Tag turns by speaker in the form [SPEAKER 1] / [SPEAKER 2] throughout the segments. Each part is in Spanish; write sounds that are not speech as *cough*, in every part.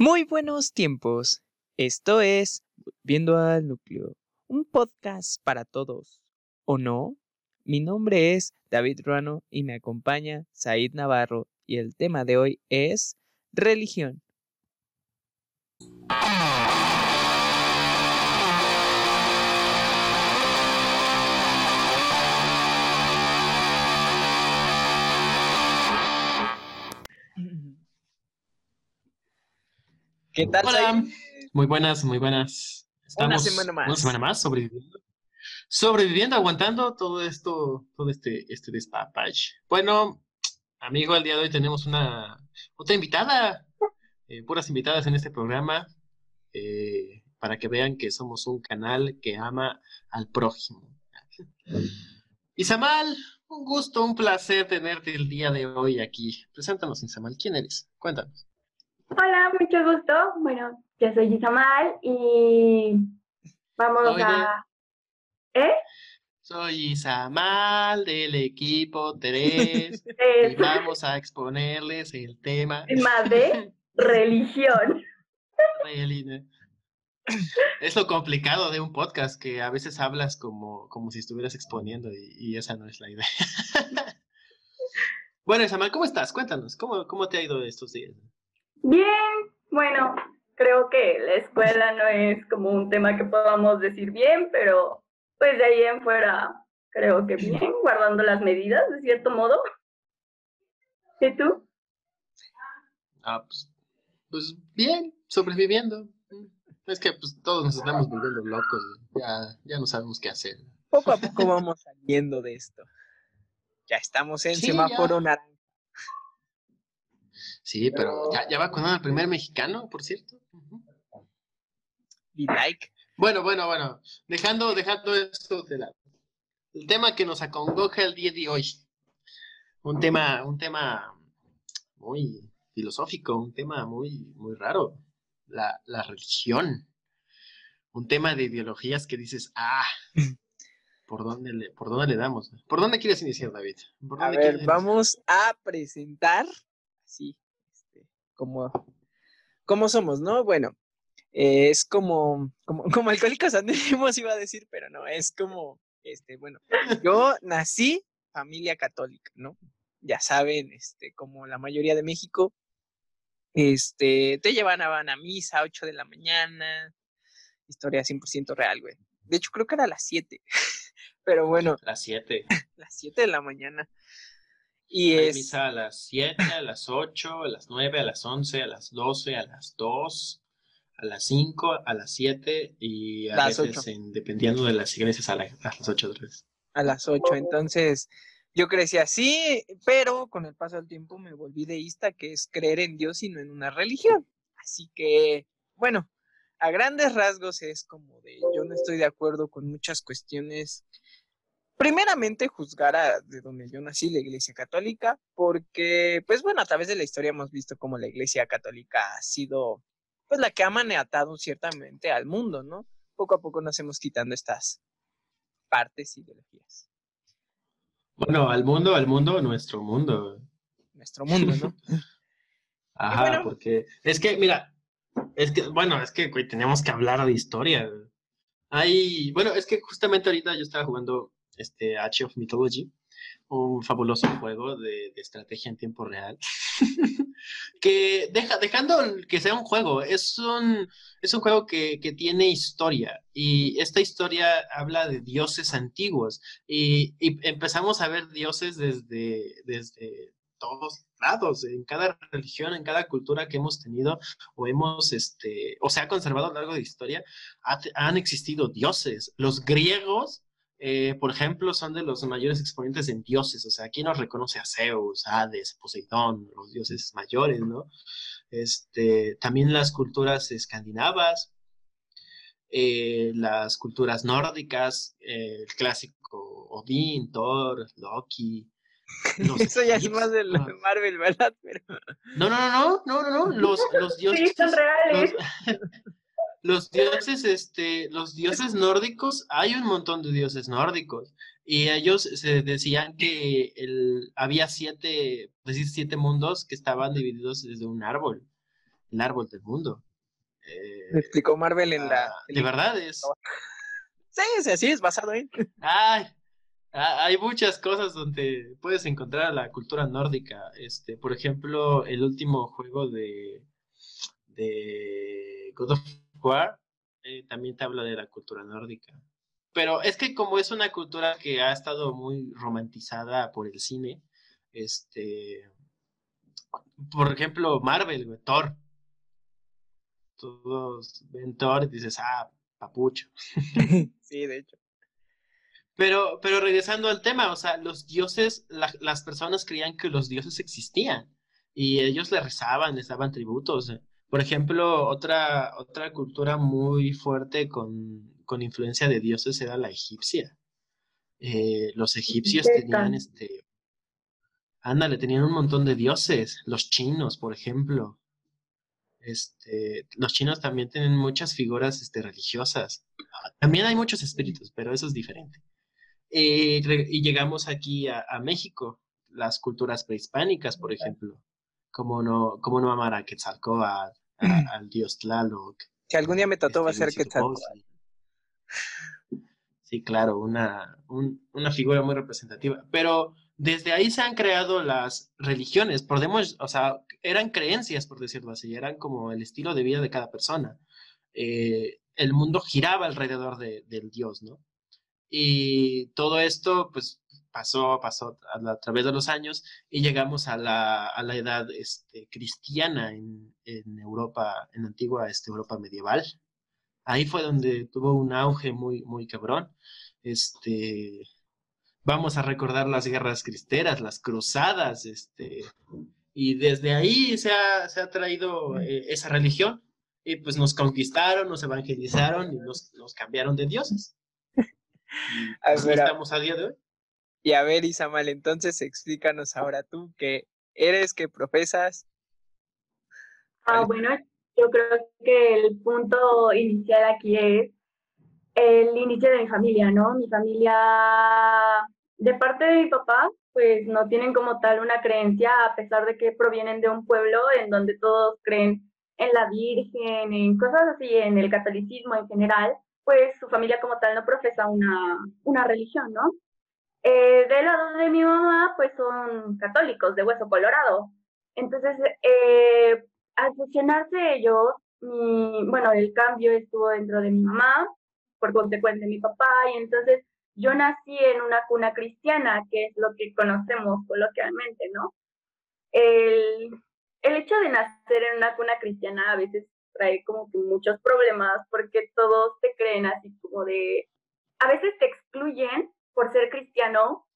[SPEAKER 1] Muy buenos tiempos. Esto es Viendo al Núcleo, un podcast para todos. ¿O no? Mi nombre es David Ruano y me acompaña Said Navarro y el tema de hoy es religión. ¿Qué tal?
[SPEAKER 2] Hola. Muy buenas, muy buenas.
[SPEAKER 1] Una semana más.
[SPEAKER 2] Una semana más sobreviviendo. Sobreviviendo, aguantando todo esto, todo este, este despapage. Bueno, amigo, el día de hoy tenemos una otra invitada, eh, puras invitadas en este programa, eh, para que vean que somos un canal que ama al prójimo. Isamal, un gusto, un placer tenerte el día de hoy aquí. Preséntanos, Isamal, ¿quién eres? Cuéntanos.
[SPEAKER 3] Hola, mucho gusto. Bueno, yo soy Isamal y vamos
[SPEAKER 2] Oye.
[SPEAKER 3] a... ¿Eh?
[SPEAKER 2] Soy Isamal del equipo 3 *laughs* y vamos a exponerles el tema.
[SPEAKER 3] tema de *laughs* religión.
[SPEAKER 2] Es lo complicado de un podcast, que a veces hablas como, como si estuvieras exponiendo y, y esa no es la idea. *laughs* Bueno, Isamal, ¿cómo estás? Cuéntanos, ¿cómo, cómo te ha ido estos días?
[SPEAKER 3] Bien, bueno, creo que la escuela no es como un tema que podamos decir bien, pero pues de ahí en fuera creo que bien, guardando las medidas de cierto modo. ¿Y tú?
[SPEAKER 2] Ah, pues, pues bien, sobreviviendo. Es que pues, todos nos estamos volviendo locos, ya, ya no sabemos qué hacer.
[SPEAKER 1] Poco a poco vamos saliendo de esto. Ya estamos en
[SPEAKER 2] Sí,
[SPEAKER 1] semáforo naranja.
[SPEAKER 2] Sí, pero ya, ya vacunado al primer mexicano, por cierto.
[SPEAKER 1] Y like.
[SPEAKER 2] Bueno, bueno, bueno. Dejando, dejando esto de lado. El tema que nos acongoja el día de hoy. Un tema, un tema muy filosófico, un tema muy, muy raro. La, la religión. Un tema de ideologías que dices, ah, ¿por dónde le, por dónde le damos? ¿Por dónde quieres iniciar, David? ¿Por
[SPEAKER 1] A ver, vamos a presentar este, como, como somos, ¿no? Bueno, eh, es como, como, *laughs* como alcohólicos anónimos iba a decir, pero no, es como, este, bueno, yo nací familia católica, ¿no? Ya saben, este, como la mayoría de México, este, te llevaban a misa a 8 de la mañana, historia 100% real, güey. De hecho, creo que era a las 7, *laughs* pero bueno,
[SPEAKER 2] Las 7. *laughs*
[SPEAKER 1] las 7 de la mañana. Y
[SPEAKER 2] Hay
[SPEAKER 1] es,
[SPEAKER 2] misa a las 7, a las 8, a las 9, a las 11, a las 12, a las 2, a las 5, a las 7 y a
[SPEAKER 1] Las
[SPEAKER 2] veces, en- dependiendo de las iglesias, a, la- a las 8 otra vez.
[SPEAKER 1] a las 8. Entonces, yo crecí así, pero con el paso del tiempo me volví deísta, que es creer en Dios y no en una religión. Así que, bueno, a grandes rasgos es como de, yo no estoy de acuerdo con muchas cuestiones. Primeramente, juzgar a de donde yo nací, la Iglesia Católica, porque, pues bueno, a través de la historia hemos visto cómo la Iglesia Católica ha sido, pues la que ha maniatado ciertamente al mundo, ¿no? Poco a poco nos hemos quitando estas partes ideologías.
[SPEAKER 2] Bueno, al mundo, al mundo, nuestro mundo.
[SPEAKER 1] nuestro mundo, ¿no? *laughs*
[SPEAKER 2] Ajá,
[SPEAKER 1] bueno.
[SPEAKER 2] porque es que, mira, es que, bueno, es que, güey, tenemos que hablar de historia. Hay, bueno, es que justamente ahorita yo estaba jugando este Age of Mythology, un fabuloso juego de, de estrategia en tiempo real, *laughs* que deja, dejando que sea un juego, es un, es un juego que, que tiene historia y esta historia habla de dioses antiguos y, y empezamos a ver dioses desde, desde todos lados, en cada religión, en cada cultura que hemos tenido o hemos, este, o se ha conservado a lo largo de la historia, ha- han existido dioses. Los griegos, eh, por ejemplo, son de los mayores exponentes en dioses, o sea, aquí nos reconoce a Zeus, Hades, Poseidón, los dioses mayores, ¿no? Este, también las culturas escandinavas, eh, las culturas nórdicas, eh, el clásico Odín, Thor, Loki. los *laughs*
[SPEAKER 1] Eso ya es más de Marvel, ¿verdad? Pero
[SPEAKER 2] no, no, no, no, no, no, los, los dioses. *laughs*
[SPEAKER 3] Sí, son reales.
[SPEAKER 2] Los, *laughs* los dioses, este, los dioses nórdicos, hay un montón de dioses nórdicos. Y ellos se decían que el, había siete, decir, siete mundos que estaban divididos desde un árbol. el árbol del mundo.
[SPEAKER 1] Me explicó Marvel en la.
[SPEAKER 2] Ah, de verdad es.
[SPEAKER 1] Sí, sí, así es, basado en.
[SPEAKER 2] Ay, hay muchas cosas donde puedes encontrar la cultura nórdica. Este, por ejemplo, el último juego de, de God of War eh, también te habla de la cultura nórdica. Pero es que como es una cultura que ha estado muy romantizada por el cine, este, por ejemplo, Marvel, Thor. Todos ven Thor y dices, ah, papucho. *laughs*
[SPEAKER 1] sí, de hecho.
[SPEAKER 2] Pero, pero regresando al tema, o sea, los dioses, las personas creían que los dioses existían y ellos le rezaban, les daban tributos. Por ejemplo, otra, otra cultura muy fuerte con, con influencia de dioses era la egipcia. Eh, los egipcios tenían este. Ándale, tenían un montón de dioses. Los chinos, por ejemplo. Este, los chinos también tienen muchas figuras este, religiosas. También hay muchos espíritus, pero eso es diferente. Eh, y llegamos aquí a, México, las culturas prehispánicas, por ejemplo. Como no, como no amar a Quetzalcóatl, *clears throat* al dios Tlaloc.
[SPEAKER 1] Si algún día me trató va a ser Quetzalcóatl.
[SPEAKER 2] Sí, claro, una, una figura muy representativa. Pero desde ahí se han creado las religiones. Podemos, o sea, eran creencias, por decirlo así, eran como el estilo de vida de cada persona. Eh, el mundo giraba alrededor del Dios, ¿no? Y todo esto, pues, pasó, pasó a, través de los años y llegamos a la, a la edad este, cristiana en, en, Europa, en antigua este, Europa medieval. Ahí fue donde tuvo un auge muy, muy cabrón. Este, vamos a recordar las guerras cristeras, las cruzadas, este, y desde ahí se ha, se ha traído eh, esa religión y pues nos conquistaron, nos evangelizaron y nos, nos cambiaron de dioses. *laughs*
[SPEAKER 1] Así estamos a día de hoy. Y a ver, Isamal, entonces explícanos ahora tú qué eres, qué profesas.
[SPEAKER 3] Ah, bueno, yo creo que el punto inicial aquí es el inicio de mi familia, ¿no? Mi familia, de parte de mi papá, pues no tienen como tal una creencia, a pesar de que provienen de un pueblo en donde todos creen en la Virgen, en cosas así, en el catolicismo en general pues su familia como tal no profesa una, una religión, ¿no? Eh, del lado de mi mamá, pues son católicos de hueso colorado. Entonces, eh, al fusionarse ellos, mi, bueno, el cambio estuvo dentro de mi mamá, por consecuencia mi papá, y entonces yo nací en una cuna cristiana, que es lo que conocemos coloquialmente, ¿no? El, el hecho de nacer en una cuna cristiana a veces trae como que muchos problemas porque todos te creen así como de, a veces te excluyen por ser cristiano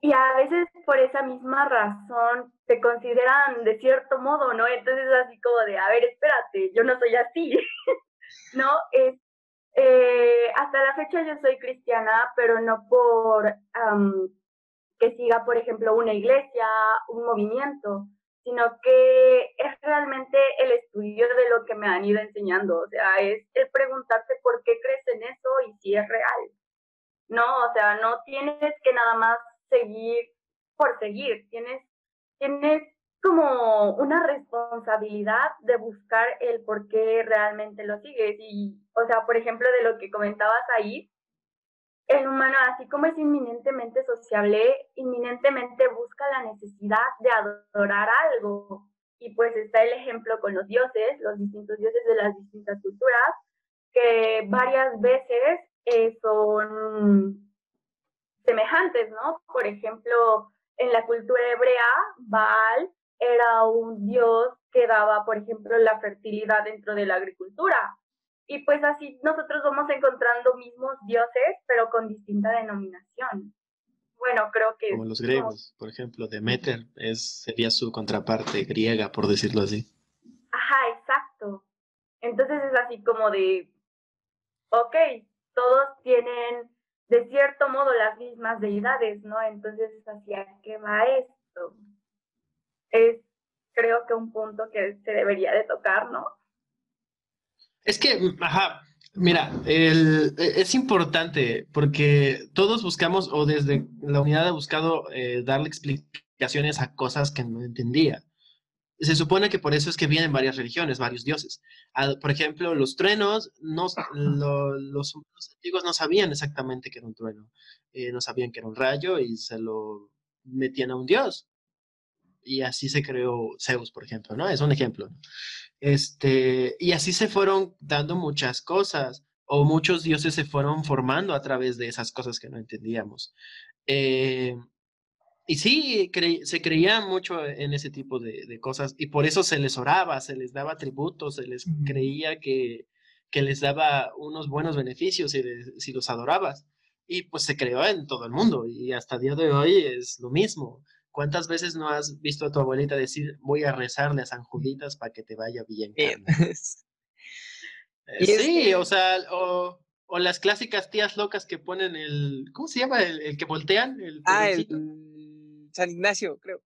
[SPEAKER 3] y a veces por esa misma razón te consideran de cierto modo, ¿no? Entonces así como de, a ver, espérate, yo no soy así, *laughs* ¿no? Es, eh, hasta la fecha yo soy cristiana, pero no por que siga, por ejemplo, una iglesia, un movimiento, sino que es realmente el estudio de lo que me han ido enseñando, o sea, es el preguntarte por qué crees en eso y si es real. No, o sea, no tienes que nada más seguir por seguir, tienes, tienes como una responsabilidad de buscar el por qué realmente lo sigues. Y, o sea, por ejemplo, de lo que comentabas ahí, el humano, así como es inminentemente sociable, inminentemente busca la necesidad de adorar algo. Y pues está el ejemplo con los dioses, los distintos dioses de las distintas culturas, que varias veces eh, son semejantes, ¿no? Por ejemplo, en la cultura hebrea, Baal era un dios que daba, por ejemplo, la fertilidad dentro de la agricultura. Y pues así nosotros vamos encontrando mismos dioses, pero con distinta denominación. Bueno, creo que...
[SPEAKER 2] Como los griegos, por ejemplo, Demeter es, sería su contraparte griega, por decirlo así.
[SPEAKER 3] Ajá, exacto. Entonces es así como de, ok, todos tienen de cierto modo las mismas deidades, ¿no? Entonces es así, ¿a qué va esto? Es creo que un punto que se debería de tocar, ¿no?
[SPEAKER 2] Es que, ajá, mira, e, es importante porque todos buscamos, o desde la unidad ha buscado eh, darle explicaciones a cosas que no entendía. Se supone que por eso es que vienen varias religiones, varios dioses. por ejemplo, los truenos, no, los antiguos no sabían exactamente que era un trueno, eh, no sabían que era un rayo y se lo metían a un dios. Y así se creó Zeus, por ejemplo, ¿no? Es un ejemplo. Este, y así se fueron dando muchas cosas, o muchos dioses se fueron formando a través de esas cosas que no entendíamos. Eh, y sí, se creía mucho en ese tipo de, cosas y por eso se les oraba, se les daba tributos, se les creía que, que, les daba unos buenos beneficios si, si, los adorabas. Y pues se creó en todo el mundo y hasta el día de hoy es lo mismo. ¿Cuántas veces no has visto a tu abuelita decir, voy a rezarle a San Juditas para que te vaya bien? Eh, *laughs* sí, o sea, o, o, las clásicas tías locas que ponen el, ¿cómo se llama? El, que voltean. El
[SPEAKER 1] ah, el San Ignacio, creo.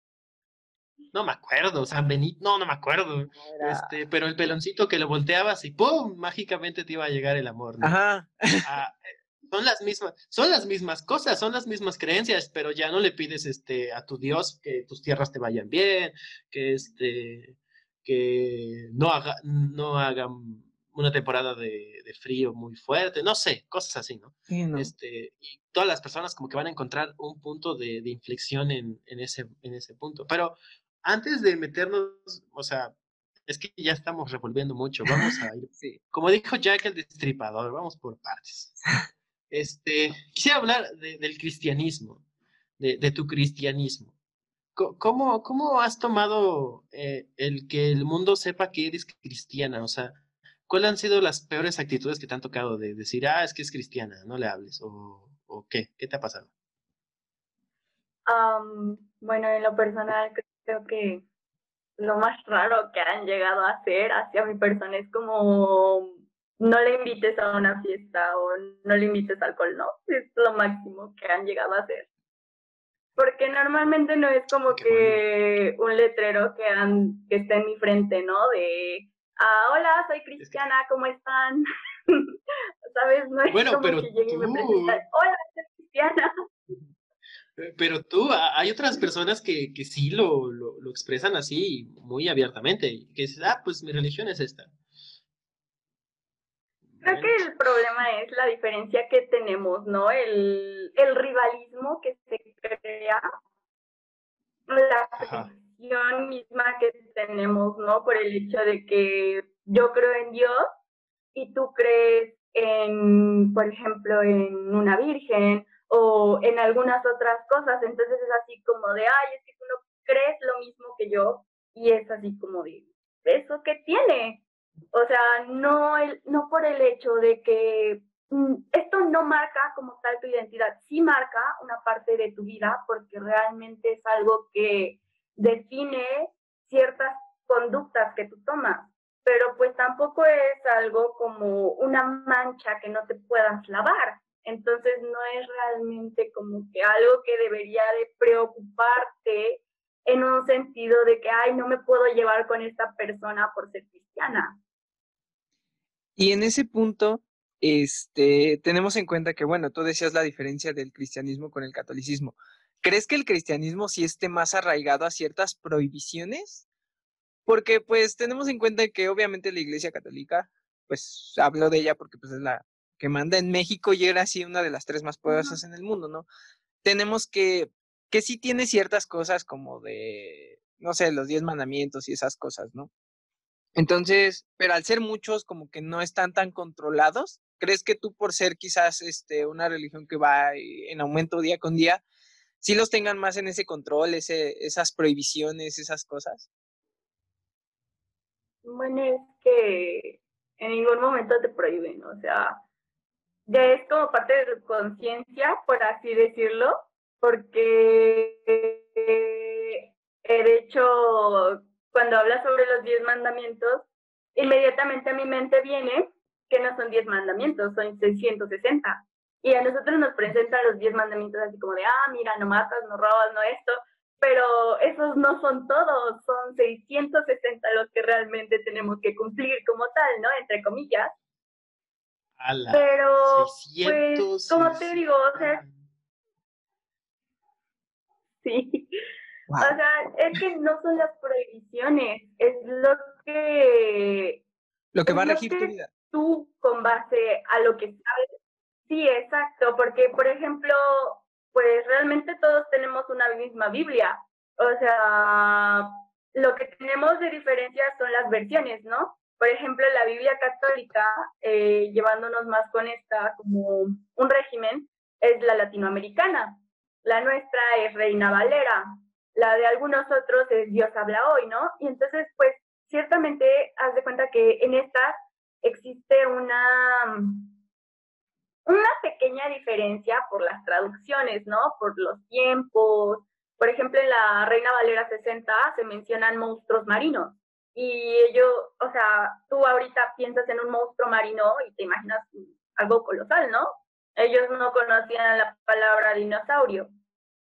[SPEAKER 2] No me acuerdo, San Benito, no, no me acuerdo. Este, pero el peloncito que lo volteabas y ¡pum! mágicamente te iba a llegar el amor.
[SPEAKER 1] Ajá.
[SPEAKER 2] Ah, eh, son las mismas, son las mismas cosas, son las mismas creencias, pero ya no le pides este a tu Dios que tus tierras te vayan bien, que este que no haga, no hagan una temporada de, frío muy fuerte, no sé, cosas así, ¿no? Este, y todas las personas como que van a encontrar un punto de, inflexión en, ese, en ese punto. Pero antes de meternos, o sea, es que ya estamos revolviendo mucho, vamos a ir, *laughs* como dijo Jack el Destripador, vamos por partes. Este, quisiera hablar del cristianismo, de, tu cristianismo. ¿Cómo, ¿Cómo has tomado eh, el que el mundo sepa que eres cristiana? O sea, ¿cuáles han sido las peores actitudes que te han tocado de decir, ah, es que es cristiana, no le hables? ¿O, o qué? ¿Qué te ha pasado?
[SPEAKER 3] bueno, en lo personal creo que lo más raro que han llegado a hacer hacia mi persona es como no le invites a una fiesta o no le invites alcohol, ¿no? Es lo máximo que han llegado a hacer. Porque normalmente no es como que un letrero que, han, que esté en mi frente, ¿no? De ah, hola, soy cristiana, ¿cómo están? *laughs* ¿Sabes? No es
[SPEAKER 2] bueno,
[SPEAKER 3] como
[SPEAKER 2] pero
[SPEAKER 3] que llegue y me presentan, hola, soy cristiana.
[SPEAKER 2] Pero tú, hay otras personas que, que sí lo, lo, lo, expresan así muy abiertamente, que dicen, ah, pues mi religión es esta.
[SPEAKER 3] Creo que el problema es la diferencia que tenemos, ¿no? El, el rivalismo que se crea, la misma que tenemos, ¿no? Por el hecho de que yo creo en Dios y tú crees en, por ejemplo, en una virgen o en algunas otras cosas. Entonces es así como de, ay, es que tú no crees lo mismo que yo y es así como de, ¿eso qué tiene? O sea, no, el, no por el hecho de que mm, esto no marca como tal tu identidad, sí marca una parte de tu vida porque realmente es algo que define ciertas conductas que tú tomas, pero pues tampoco es algo como una mancha que no te puedas lavar. Entonces no es realmente como que algo que debería de preocuparte en un sentido de que, ay, no me puedo llevar con esta persona por ser cristiana.
[SPEAKER 1] Y en ese punto, este, tenemos en cuenta que, bueno, tú decías la diferencia del cristianismo con el catolicismo. ¿Crees que el cristianismo sí esté más arraigado a ciertas prohibiciones? Porque pues tenemos en cuenta que obviamente la Iglesia Católica, pues hablo de ella porque pues es la que manda en México y era así una de las tres más poderosas en el mundo, ¿no? Tenemos que, que sí tiene ciertas cosas como de, no sé, los diez mandamientos y esas cosas, ¿no? Entonces, pero al ser muchos como que no están tan controlados, ¿crees que tú por ser quizás este, una religión que va en aumento día con día, sí los tengan más en ese control, ese, esas prohibiciones, esas cosas?
[SPEAKER 3] Bueno, es que en ningún momento te prohíben, o sea, ya es como parte de tu conciencia, por así decirlo, porque de hecho, cuando hablas sobre los diez mandamientos, inmediatamente a mi mente viene que no son diez mandamientos, son 660. Y a nosotros nos presentan los diez mandamientos así como de, ah, mira, no matas, no robas, no esto, pero esos no son todos, son 660 los que realmente tenemos que cumplir como tal, ¿no? Entre comillas. pero, pues, como te digo, o sea, sí, O sea, es que no son las prohibiciones, es lo que...
[SPEAKER 1] Lo que va a regir tu vida.
[SPEAKER 3] Tú, con base a lo que sabes. Sí, exacto, porque, por ejemplo, pues realmente todos tenemos una misma Biblia. O sea, lo que tenemos de diferencia son las versiones, ¿no? Por ejemplo, la Biblia católica, eh, llevándonos más con esta como un régimen, es la latinoamericana. La nuestra es Reina Valera. La de algunos otros es Dios habla hoy, ¿no? Y entonces, pues, ciertamente, haz de cuenta que en esta existe una, una pequeña diferencia por las traducciones, ¿no? Por los tiempos. Por ejemplo, en la Reina Valera 60 se mencionan monstruos marinos y ellos, o sea, tú ahorita piensas en un monstruo marino y te imaginas algo colosal, ¿no? Ellos no conocían la palabra dinosaurio,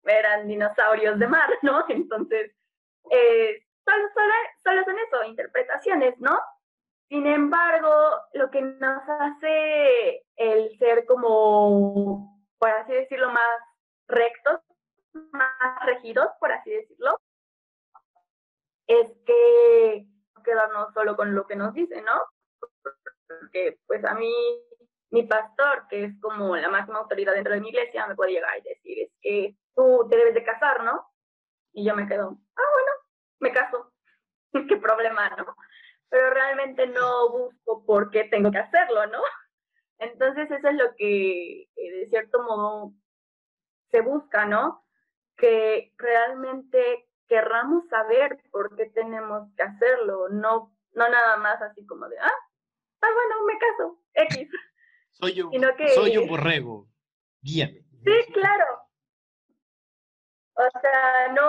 [SPEAKER 3] eran dinosaurios de mar, ¿no? *laughs* Entonces, eh, solo, solo, son eso, interpretaciones, ¿no? Sin embargo, lo que nos hace el ser como, por así decirlo, más rectos, más regidos, por así decirlo, es que quedarnos solo con lo que nos dice, ¿no? Porque pues a mí, mi pastor, que es como la máxima autoridad dentro de mi iglesia, me puede llegar y decir, es que tú te debes de casar, ¿no? Y yo me quedo, ah, bueno, me caso. *laughs* ¿Qué problema, no? Pero realmente no busco por qué tengo que hacerlo, ¿no? *laughs* Entonces eso es lo que eh, de cierto modo se busca, ¿no? Que realmente querramos saber por qué tenemos que hacerlo, no, no nada más así como de, ah, ah bueno, me caso, X. *laughs*
[SPEAKER 2] Soy un, soy un borrego, guíame.
[SPEAKER 3] Sí, claro. O sea, no,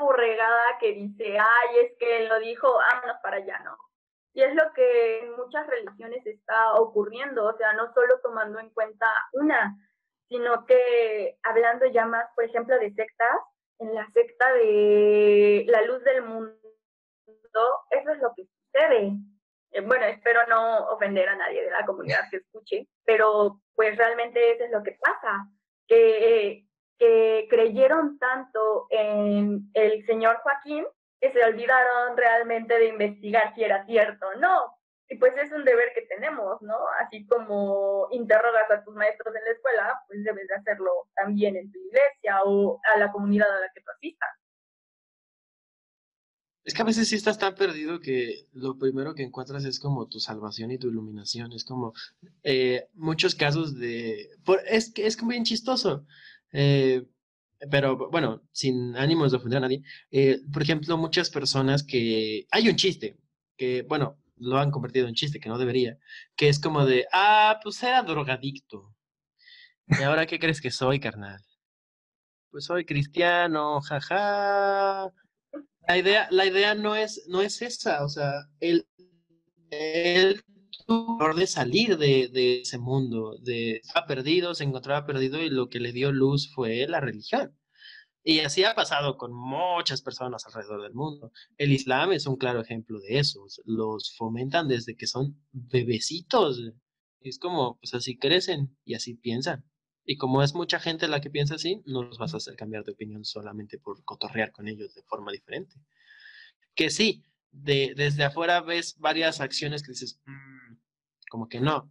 [SPEAKER 3] borregada que dice, ay, es que él lo dijo, vámonos para allá, ¿no? Y es lo que en muchas religiones está ocurriendo, o sea, no solo tomando en cuenta una, sino que hablando ya más, por ejemplo, de sectas, en la secta de la luz del mundo, eso es lo que sucede. Eh, bueno, espero no ofender a nadie de la comunidad que escuche, pero pues realmente eso es lo que pasa, que, que creyeron tanto en el señor Joaquín que se olvidaron realmente de investigar si era cierto o no. Y pues es un deber que tenemos, ¿no? Así como interrogas a tus maestros en la escuela, pues debes de hacerlo también en tu iglesia o a la comunidad a la que tú asistas.
[SPEAKER 2] Es que a veces sí estás tan perdido que lo primero que encuentras es como tu salvación y tu iluminación. Es como eh, muchos casos de... es que es bien chistoso. Eh, pero bueno, sin ánimos de ofender a nadie. Eh, por ejemplo, muchas personas que... Hay un chiste que, bueno, lo han convertido en chiste, que no debería, que es como de, ah, pues era drogadicto. ¿Y ahora qué crees que soy, carnal? Pues soy cristiano, jaja. La idea, la idea no es, no es esa, o sea, él, él de salir de, ese mundo, de estaba perdido, se encontraba perdido y lo que le dio luz fue la religión. Y así ha pasado con muchas personas alrededor del mundo. El Islam es un claro ejemplo de eso. Los fomentan desde que son bebecitos. Es como, pues así crecen y así piensan. Y como es mucha gente la que piensa así, no los vas a hacer cambiar de opinión solamente por cotorrear con ellos de forma diferente. Que sí, de, desde afuera ves varias acciones que dices, como que no.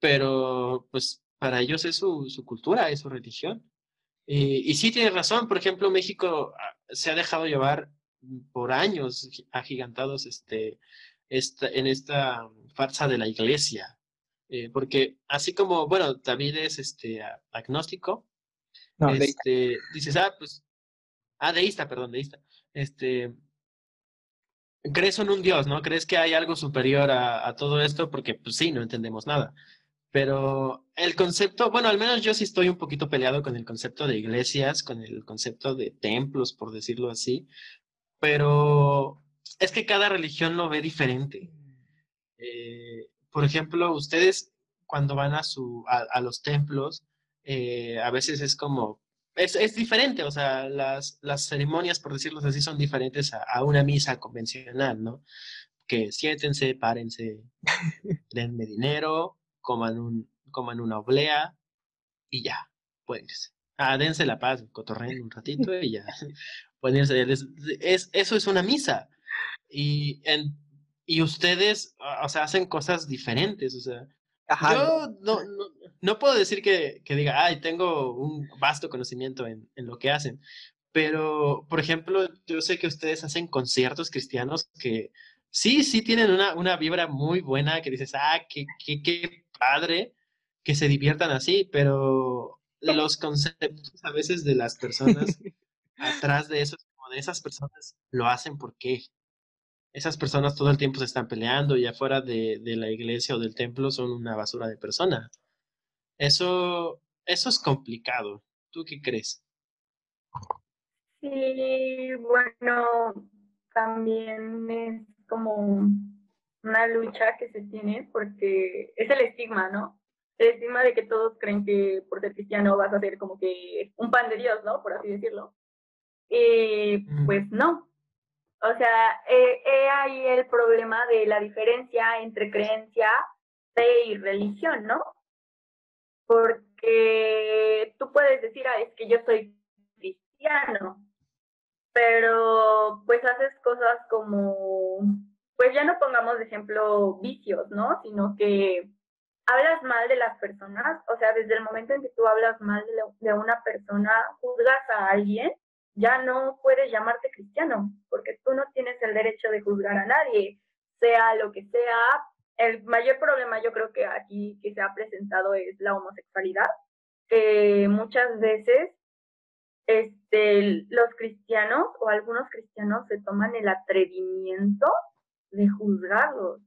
[SPEAKER 2] Pero pues para ellos es su, su cultura, es su religión. Y, sí tienes razón, por ejemplo, México ah, se ha dejado llevar por años agigantados este, esta, en esta farsa de la iglesia. Eh, porque así como, bueno, David es este, agnóstico, este, dices, ah, pues, ah, deísta, perdón, deísta. Este, crees en un Dios, ¿no? Crees que hay algo superior a, a todo esto porque, pues sí, no entendemos nada. Pero el concepto, bueno, al menos yo sí estoy un poquito peleado con el concepto de iglesias, con el concepto de templos, por decirlo así, pero es que cada religión lo ve diferente. Eh, por ejemplo, ustedes cuando van a, su, a, los templos, eh, a veces es como, es, es, diferente, o sea, las, las ceremonias, por decirlo así, son diferentes a, a una misa convencional, ¿no? Que siéntense, párense, *laughs* denme dinero, coman, un, coman una oblea y ya, pueden irse. Ah, dense la paz, cotorreen un ratito y ya. *laughs* Ponerse, es, eso es una misa. Y, en, y ustedes, o sea, hacen cosas diferentes, o sea. yo no, no, puedo decir que, que, diga, ay, tengo un vasto conocimiento en, en lo que hacen, pero, por ejemplo, yo sé que ustedes hacen conciertos cristianos que sí, sí tienen una, una vibra muy buena, que dices, ah, qué, qué, qué padre que se diviertan así, pero los conceptos a veces de las personas *laughs* atrás de eso, como de esas personas, lo hacen porque esas personas todo el tiempo se están peleando y afuera de, de la iglesia o del templo son una basura de persona. Eso, eso es complicado. ¿Tú qué crees?
[SPEAKER 3] Sí, bueno, también es como una lucha que se tiene porque es el estigma, ¿no? El estigma de que todos creen que por ser cristiano vas a ser como que un pan de Dios, ¿no? Por así decirlo. Y pues no. O sea, he, ahí el problema de la diferencia entre creencia, fe y religión, ¿no? Porque tú puedes decir, ah, es que yo soy cristiano, pero pues haces cosas como, pues ya no pongamos de ejemplo vicios, ¿no? Sino que hablas mal de las personas, o sea, desde el momento en que tú hablas mal de, una persona, juzgas a alguien, ya no puedes llamarte cristiano, porque tú no tienes el derecho de juzgar a nadie, sea lo que sea. El mayor problema yo creo que aquí que se ha presentado es la homosexualidad, que muchas veces este, los cristianos o algunos cristianos se toman el atrevimiento de juzgarlos.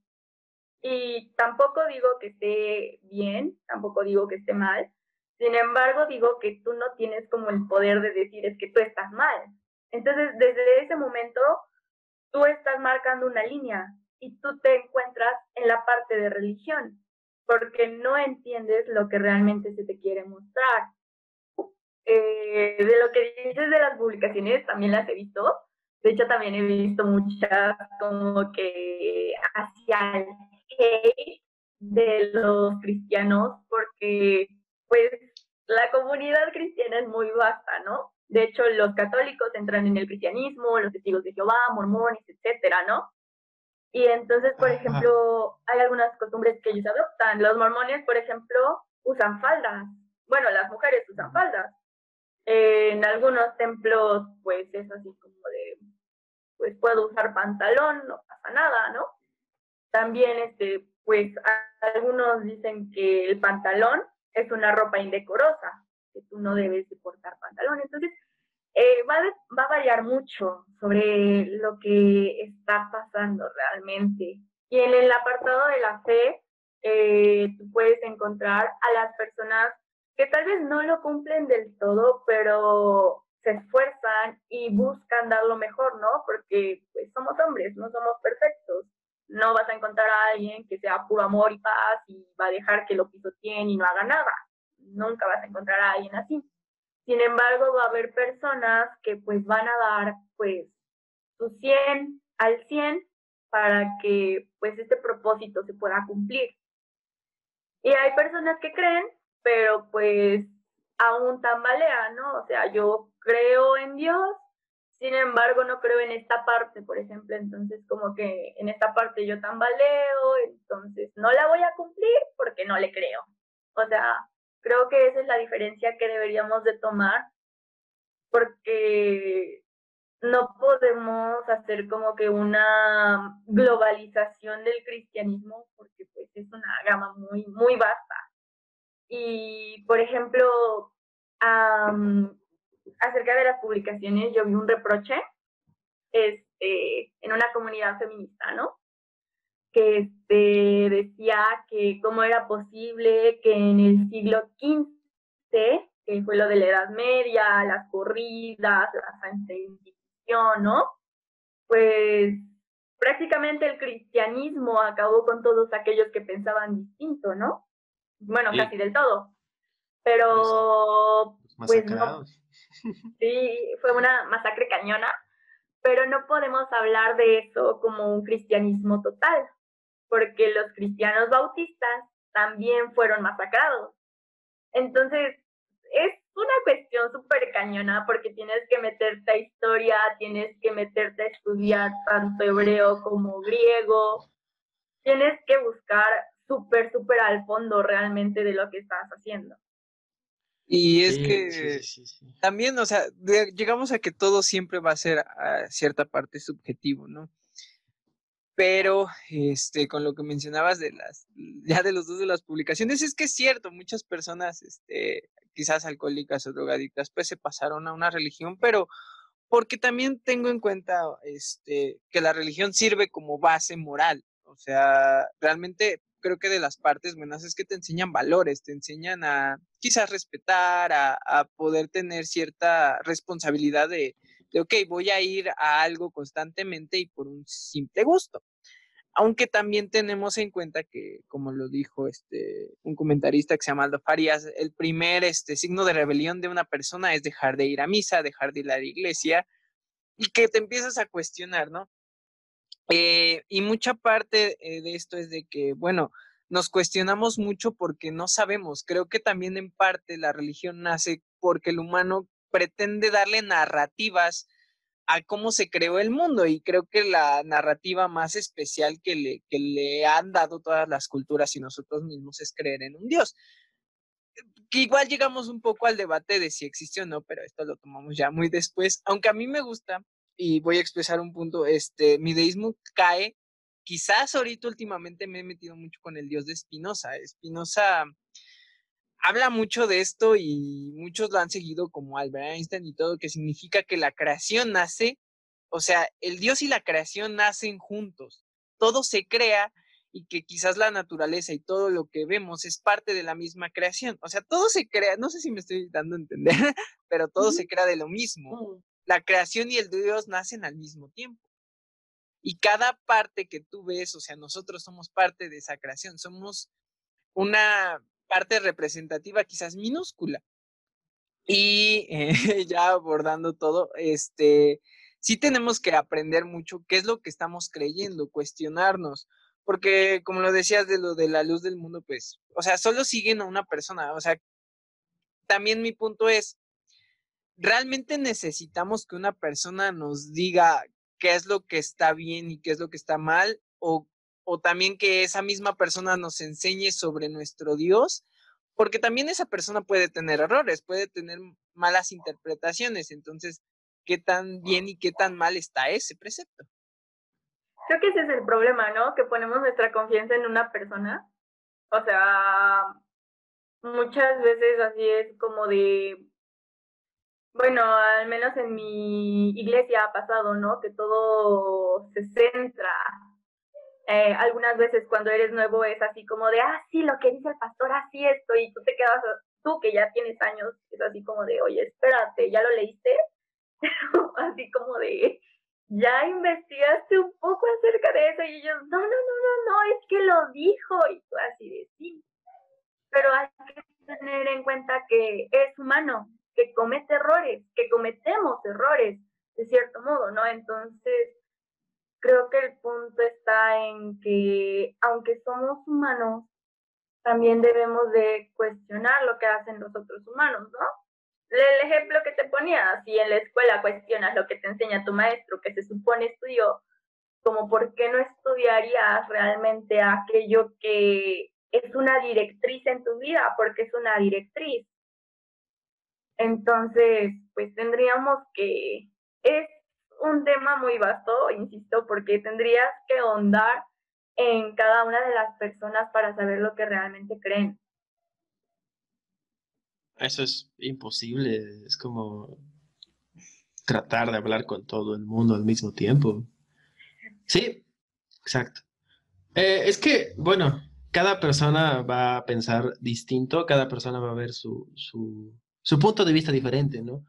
[SPEAKER 3] Y tampoco digo que esté bien, tampoco digo que esté mal. Sin embargo, digo que tú no tienes como el poder de decir es que tú estás mal. Entonces, desde ese momento, tú estás marcando una línea y tú te encuentras en la parte de religión, porque no entiendes lo que realmente se te quiere mostrar. Eh, de lo que dices de las publicaciones, también las he visto. De hecho, también he visto muchas como que hacia el hate de los cristianos, porque pues la comunidad cristiana es muy vasta, ¿no? De hecho, los católicos entran en el cristianismo, los testigos de Jehová, mormones, etcétera, ¿no? Y entonces, por ejemplo, hay algunas costumbres que ellos adoptan. Los mormones, por ejemplo, usan faldas. Bueno, las mujeres usan faldas en algunos templos, pues es así como de, pues puedo usar pantalón, no pasa nada, ¿no? También, este, pues algunos dicen que el pantalón es una ropa indecorosa, que tú no debes de portar pantalón. Entonces, eh, va, va a variar mucho sobre lo que está pasando realmente. Y en el apartado de la fe, eh, tú puedes encontrar a las personas que tal vez no lo cumplen del todo, pero se esfuerzan y buscan dar lo mejor, ¿no? Porque pues somos hombres, no somos perfectos. No vas a encontrar a alguien que sea puro amor y paz y va a dejar que lo pisoteen y no haga nada. Nunca vas a encontrar a alguien así. Sin embargo, va a haber personas que pues van a dar pues su 100 al 100 para que pues este propósito se pueda cumplir. Y hay personas que creen pero pues aún tambalea, ¿no? O sea, yo creo en Dios, sin embargo no creo en esta parte, por ejemplo, entonces como que en esta parte yo tambaleo, entonces no la voy a cumplir porque no le creo. O sea, creo que esa es la diferencia que deberíamos de tomar, porque no podemos hacer como que una globalización del cristianismo, porque pues es una gama muy, muy vasta. Y, por ejemplo, acerca de las publicaciones, yo vi un reproche este, en una comunidad feminista, ¿no? Que este, decía que cómo era posible que en el siglo XV, que fue lo de la Edad Media, las corridas, la Santa Inquisición, ¿no? Pues prácticamente el cristianismo acabó con todos aquellos que pensaban distinto, ¿no? bueno, casi del todo. Pero, pues no. *laughs* Sí, fue una masacre cañona, pero no podemos hablar de eso como un cristianismo total, porque los cristianos bautistas también fueron masacrados. Entonces, es una cuestión súper cañona porque tienes que meterte a historia, tienes que meterte a estudiar tanto hebreo como griego, tienes que buscar súper, súper al fondo realmente de lo que estás haciendo.
[SPEAKER 1] Y es que también, o sea, llegamos a que todo siempre va a ser a cierta parte subjetivo, ¿no? Pero, este, con lo que mencionabas de las, ya de los dos de las publicaciones, es que es cierto, muchas personas, este, quizás alcohólicas o drogadictas, pues se pasaron a una religión, pero porque también tengo en cuenta, este, que la religión sirve como base moral, o sea, realmente creo que de las partes buenas es que te enseñan valores, te enseñan a quizás respetar, a, poder tener cierta responsabilidad de, de, ok, voy a ir a algo constantemente y por un simple gusto. Aunque también tenemos en cuenta que, como lo dijo este, un comentarista que se llama Aldo Farias, el primer este, signo de rebelión de una persona es dejar de ir a misa, dejar de ir a la iglesia y que te empiezas a cuestionar, ¿no? Eh, y mucha parte eh, de esto es de que, bueno, nos cuestionamos mucho porque no sabemos. Creo que también en parte la religión nace porque el humano pretende darle narrativas a cómo se creó el mundo y creo que la narrativa más especial que le, que le han dado todas las culturas y nosotros mismos es creer en un Dios. Que igual llegamos un poco al debate de si existe o no, pero esto lo tomamos ya muy después, aunque a mí me gusta y voy a expresar un punto, este, mi deísmo cae, quizás ahorita últimamente me he metido mucho con el dios de Spinoza. Spinoza habla mucho de esto y muchos lo han seguido como Albert Einstein y todo, que significa que la creación nace, o sea, el dios y la creación nacen juntos, todo se crea y que quizás la naturaleza y todo lo que vemos es parte de la misma creación. O sea, todo se crea, no sé si me estoy dando a entender, *laughs* pero todo se crea de lo mismo. Mm la creación y el Dios nacen al mismo tiempo. Y cada parte que tú ves, o sea, nosotros somos parte de esa creación, somos una parte representativa quizás minúscula. Y eh, *laughs* ya abordando todo, este, sí tenemos que aprender mucho qué es lo que estamos creyendo, cuestionarnos, porque como lo decías de lo de la luz del mundo, pues, o sea, solo siguen a una persona, o sea, también mi punto es, realmente necesitamos que una persona nos diga qué es lo que está bien y qué es lo que está mal, o, o también que esa misma persona nos enseñe sobre nuestro Dios, porque también esa persona puede tener errores, puede tener malas interpretaciones, entonces, ¿qué tan bien y qué tan mal está ese precepto?
[SPEAKER 3] Creo que ese es el problema, ¿no? Que ponemos nuestra confianza en una persona. O sea, muchas veces así es como de, bueno, al menos en mi iglesia ha pasado, ¿no? Que todo se centra. Eh, algunas veces cuando eres nuevo es así como de, ah, sí, lo que dice el pastor, así esto, y tú te quedas, tú que ya tienes años, es así como de, oye, espérate, ¿ya lo leíste? *laughs* así como de, ya investigaste un poco acerca de eso, y ellos, no, no, no, no, no, es que lo dijo, y tú así de, sí. Pero hay que tener en cuenta que es humano, que comete errores, que cometemos errores, de cierto modo, ¿no? Entonces, creo que el punto está en que, aunque somos humanos, también debemos de cuestionar lo que hacen los otros humanos, ¿no? El ejemplo que te ponía, si en la escuela cuestionas lo que te enseña tu maestro, que se supone estudió, como por qué no estudiarías realmente aquello que es una directriz en tu vida, porque es una directriz. Entonces, pues tendríamos que, es un tema muy vasto, insisto, porque tendrías que ahondar en cada una de las personas para saber lo que realmente creen.
[SPEAKER 2] Eso es imposible, es como tratar de hablar con todo el mundo al mismo tiempo. Sí, exacto. Eh, es que, bueno, cada persona va a pensar distinto, cada persona va a ver su, su, su punto de vista diferente, ¿no?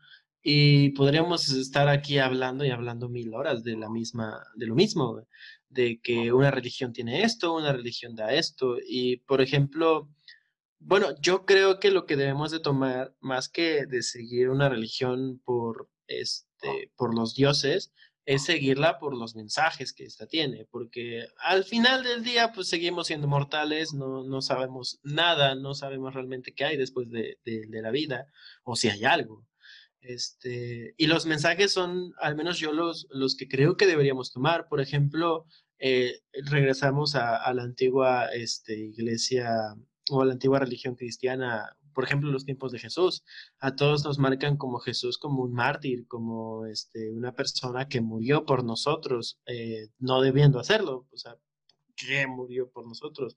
[SPEAKER 2] Y podríamos estar aquí hablando y hablando mil horas de la misma, de lo mismo, de que una religión tiene esto, una religión da esto. Y, por ejemplo, bueno, yo creo que lo que debemos de tomar, más que de seguir una religión por, este, por los dioses, es seguirla por los mensajes que ésta tiene, porque al final del día, pues seguimos siendo mortales, no, no sabemos nada, no sabemos realmente qué hay después de, de, la vida, o si hay algo. Este, y los mensajes son, al menos yo los, los que creo que deberíamos tomar. Por ejemplo, eh, regresamos a, la antigua este, iglesia o a la antigua religión cristiana por ejemplo, los tiempos de Jesús. A todos nos marcan como Jesús como un mártir, como este, una persona que murió por nosotros, eh, no debiendo hacerlo, o sea, que murió por nosotros.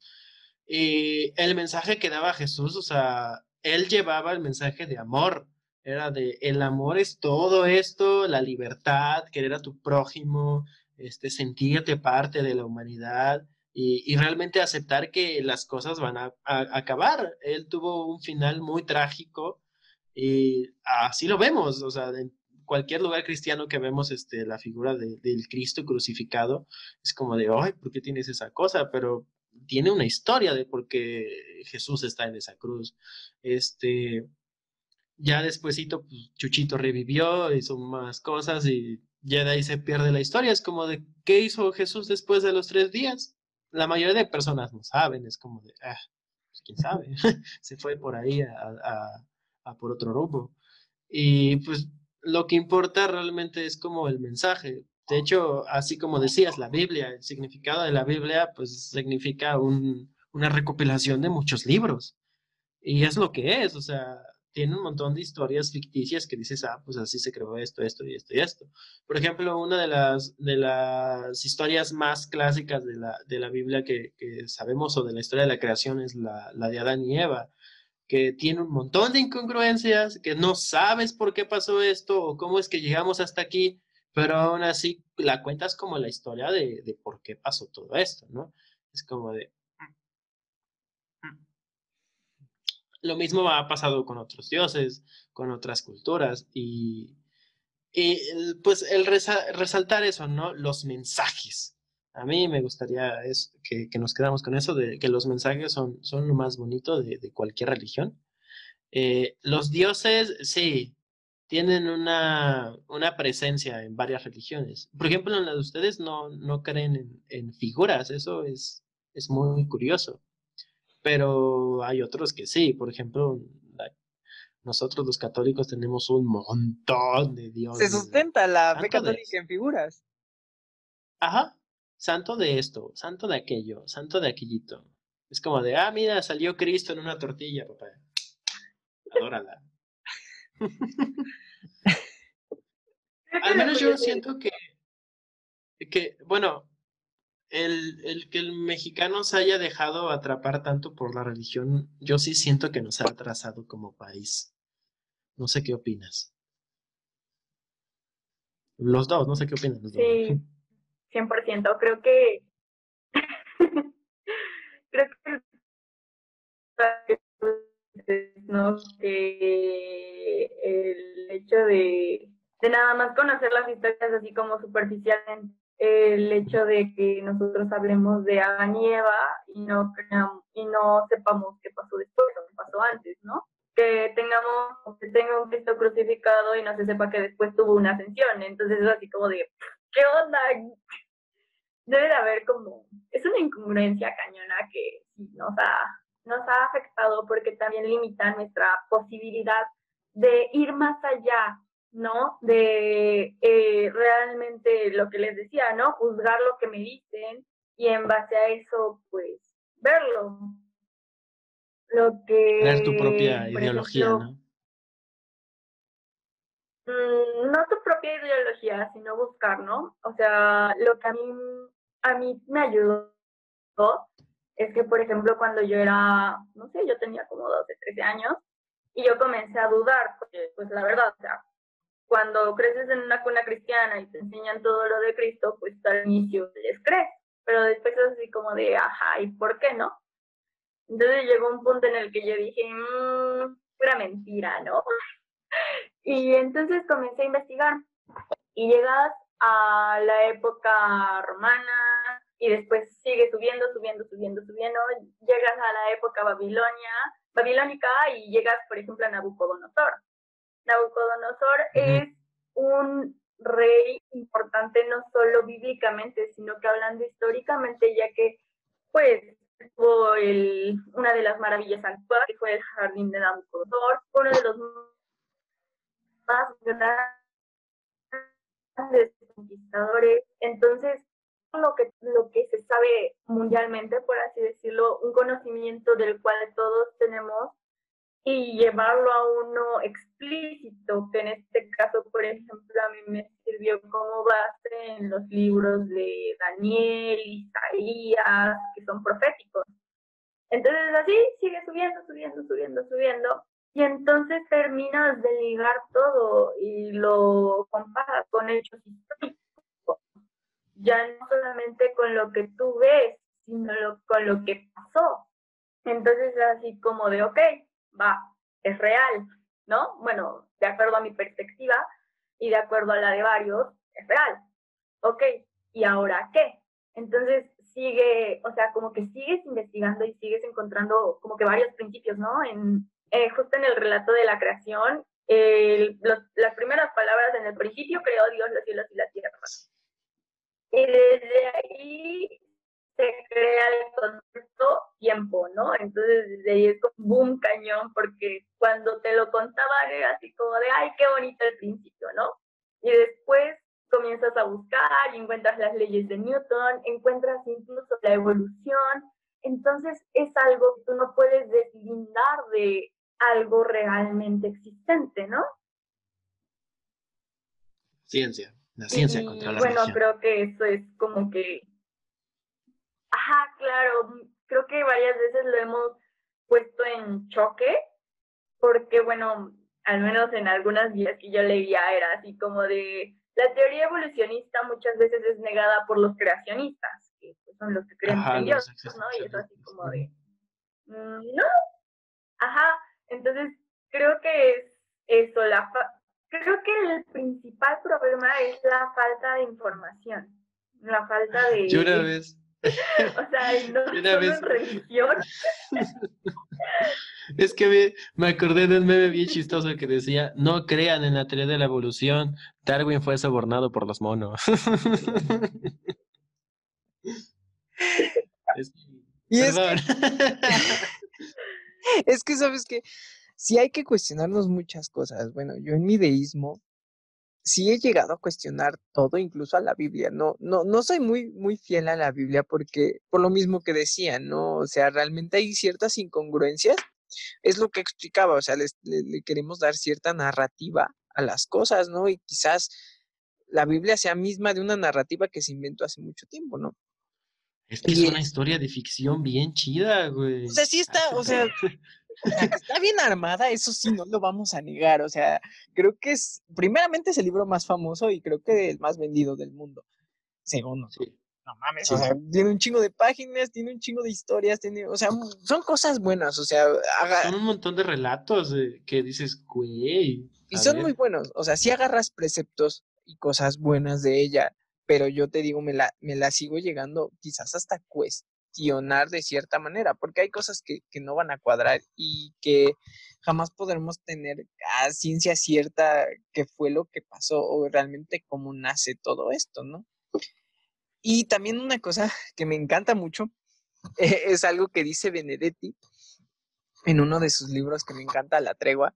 [SPEAKER 2] Y el mensaje que daba Jesús, o sea, él llevaba el mensaje de amor, era de el amor es todo esto, la libertad, querer a tu prójimo, este, sentirte parte de la humanidad y, realmente aceptar que las cosas van a, acabar. Él tuvo un final muy trágico y así lo vemos, o sea, en cualquier lugar cristiano que vemos este, la figura del Cristo crucificado, es como de, ay, ¿por qué tienes esa cosa? Pero tiene una historia de por qué Jesús está en esa cruz. Este, ya despuesito, pues, Chuchito revivió, hizo más cosas y ya de ahí se pierde la historia. Es como de, ¿qué hizo Jesús después de los tres días? la mayoría de personas no saben, es como de, ah, pues quién sabe, *laughs* se fue por ahí a, a, por otro rumbo. Y pues lo que importa realmente es como el mensaje. De hecho, así como decías, la Biblia, el significado de la Biblia, pues significa un, una recopilación de muchos libros. Y es lo que es, o sea, tiene un montón de historias ficticias que dices, ah, pues así se creó esto, esto y esto y esto. Por ejemplo, una de las, de las historias más clásicas de la, de la Biblia que, sabemos o de la historia de la creación es la, la de Adán y Eva, que tiene un montón de incongruencias, que no sabes por qué pasó esto o cómo es que llegamos hasta aquí, pero aún así la cuentas como la historia de, de por qué pasó todo esto, ¿no? Es como de, Lo mismo ha pasado con otros dioses, con otras culturas y, pues el resaltar eso, ¿no? Los mensajes. A mí me gustaría es que, nos quedamos con eso, de que los mensajes son, son lo más bonito de, cualquier religión. Eh, los dioses, sí, tienen una, una, presencia en varias religiones. Por ejemplo, en la de ustedes no, no creen en, en figuras, eso es, es muy curioso pero hay otros que sí, por ejemplo, nosotros los católicos tenemos un montón de dioses.
[SPEAKER 1] Se sustenta la fe católica en figuras.
[SPEAKER 2] Ajá, santo de esto, santo de aquello, santo de aquellito. Es como de, ah, mira, salió Cristo en una tortilla, papá. Adórala. *laughs* Al menos yo siento que, que, bueno, el, el, que el mexicano se haya dejado atrapar tanto por la religión, yo sí siento que nos ha atrasado como país. No sé qué opinas. Los dos, no sé qué opinan. Los
[SPEAKER 3] sí, 100%. Creo que. *laughs* creo que. ¿no? que el hecho de, de nada más conocer las historias así como superficialmente el hecho de que nosotros hablemos de Adán y Eva y no, y no sepamos qué pasó después o qué pasó antes, ¿no? Que tengamos, que tenga un Cristo crucificado y no se sepa que después tuvo una ascensión. Entonces es así como de, ¿qué onda? Debe de haber como, es una incongruencia cañona que nos ha, nos ha afectado porque también limita nuestra posibilidad de ir más allá ¿no? De eh, realmente lo que les decía, ¿no? Juzgar lo que me dicen y en base a eso, pues, verlo. Lo que...
[SPEAKER 2] Ver tu propia ideología, ¿no?
[SPEAKER 3] Mm, no tu propia ideología, sino buscar, ¿no? O sea, lo que a mí, a mí me ayudó es que, por ejemplo, cuando yo era, no sé, yo tenía como 12, 13 años, y yo comencé a dudar, porque, pues, la verdad, o sea, cuando creces en una cuna cristiana y te enseñan todo lo de Cristo, pues al inicio les crees, pero después es así como de, ajá, ¿y por qué no? Entonces llegó un punto en el que yo dije, mmm, pura mentira, ¿no? *laughs* y entonces comencé a investigar y llegas a la época romana y después sigue subiendo, subiendo, subiendo, subiendo, llegas a la época babilonia, babilónica y llegas, por ejemplo, a Nabucodonosor. Nabucodonosor es un rey importante no solo bíblicamente, sino que hablando históricamente, ya que pues tuvo el, una de las maravillas antiguas, que fue el jardín de Nabucodonosor, uno de los más grandes conquistadores. Entonces, lo que, lo que se sabe mundialmente, por así decirlo, un conocimiento del cual todos tenemos y llevarlo a uno explícito, que en este caso, por ejemplo, a mí me sirvió como base en los libros de Daniel, Isaías, que son proféticos. Entonces así sigue subiendo, subiendo, subiendo, subiendo, y entonces terminas de ligar todo y lo comparas con hechos históricos, ya no solamente con lo que tú ves, sino con lo que pasó. Entonces así como de, ok, va, es real, ¿no? Bueno, de acuerdo a mi perspectiva y de acuerdo a la de varios, es real. Ok, ¿y ahora qué? Entonces sigue, o sea, como que sigues investigando y sigues encontrando como que varios principios, ¿no? En, eh, justo en el relato de la creación, las primeras palabras en el principio creó Dios los cielos y la tierra. Y desde ahí se crea el concepto tiempo, ¿no? Entonces desde ahí es como boom cañón, porque cuando te lo contaban era así como de, ay, qué bonito el principio, ¿no? Y después comienzas a buscar y encuentras las leyes de Newton, encuentras incluso la evolución, entonces es algo que tú no puedes deslindar de algo realmente existente, ¿no?
[SPEAKER 2] Ciencia, la ciencia contra la
[SPEAKER 3] Bueno, creo que eso es como que Ajá, claro, creo que varias veces lo hemos puesto en choque, porque bueno, al menos en algunas vías que yo leía era así como de, la teoría evolucionista muchas veces es negada por los creacionistas, que pues, son los que creen en Dios, ¿no? Y es así como de, mm, no, ajá, entonces creo que es eso, la creo que el principal problema es la falta de información, la falta de... *laughs*
[SPEAKER 2] Yo una vez
[SPEAKER 3] o sea, no *laughs* solo religión. *laughs*
[SPEAKER 2] Es que me, acordé de un meme bien chistoso que decía, no crean en la teoría de la evolución, Darwin fue sobornado por los monos. *laughs*
[SPEAKER 1] y es que, es que, sabes que sí hay que cuestionarnos muchas cosas. Bueno, yo en mi deísmo sí he llegado a cuestionar todo, incluso a la Biblia. No, no, no soy muy, muy fiel a la Biblia porque, por lo mismo que decía, ¿no? O sea, realmente hay ciertas incongruencias. Es lo que explicaba, o sea, le, queremos dar cierta narrativa a las cosas, ¿no? Y quizás la Biblia sea misma de una narrativa que se inventó hace mucho tiempo, ¿no?
[SPEAKER 2] Es que es una historia de ficción bien chida, güey.
[SPEAKER 1] O sea, sí está, o sea, está bien armada, eso sí, no lo vamos a negar. O sea, creo que es, primeramente es el libro más famoso y creo que el más vendido del mundo. Segundo. Sí. No mames, o sea, tiene un chingo de páginas, tiene un chingo de historias, tiene, o sea, son cosas buenas, o sea,
[SPEAKER 2] son un montón de relatos que dices, güey.
[SPEAKER 1] Y son muy buenos, o sea, si agarras preceptos y cosas buenas de ella, pero yo te digo, me la, me la sigo llegando quizás hasta cuesta de cierta manera, porque hay cosas que, no van a cuadrar y que jamás podremos tener a ciencia cierta qué fue lo que pasó o realmente cómo nace todo esto, ¿no? Y también una cosa que me encanta mucho *laughs* es algo que dice Benedetti en uno de sus libros que me encanta, La Tregua.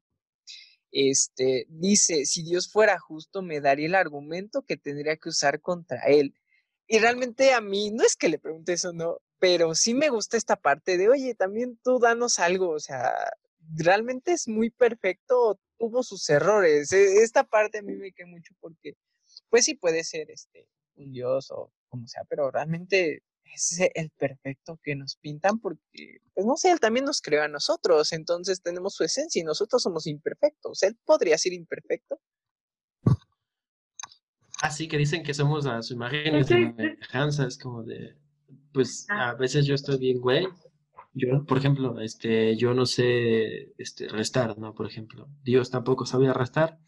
[SPEAKER 1] Este, dice, si Dios fuera justo, me daría el argumento que tendría que usar contra él. Y realmente a mí, no es que le pregunte eso, no, pero sí me gusta esta parte de, oye, también tú danos algo, o sea, realmente es muy perfecto, tuvo sus errores. E, esta parte a mí me queda mucho porque, pues sí puede ser este, un dios o como sea, pero realmente es el perfecto que nos pintan porque, pues no sé, él también nos creó a nosotros, entonces tenemos su esencia y nosotros somos imperfectos. Él podría ser imperfecto.
[SPEAKER 2] Así ah, que dicen que somos a su imagen y semejanza, es como de pues ah. a veces yo estoy bien, güey. Yo, por ejemplo, este, yo no sé este, restar, ¿no? Por ejemplo, Dios tampoco sabía restar.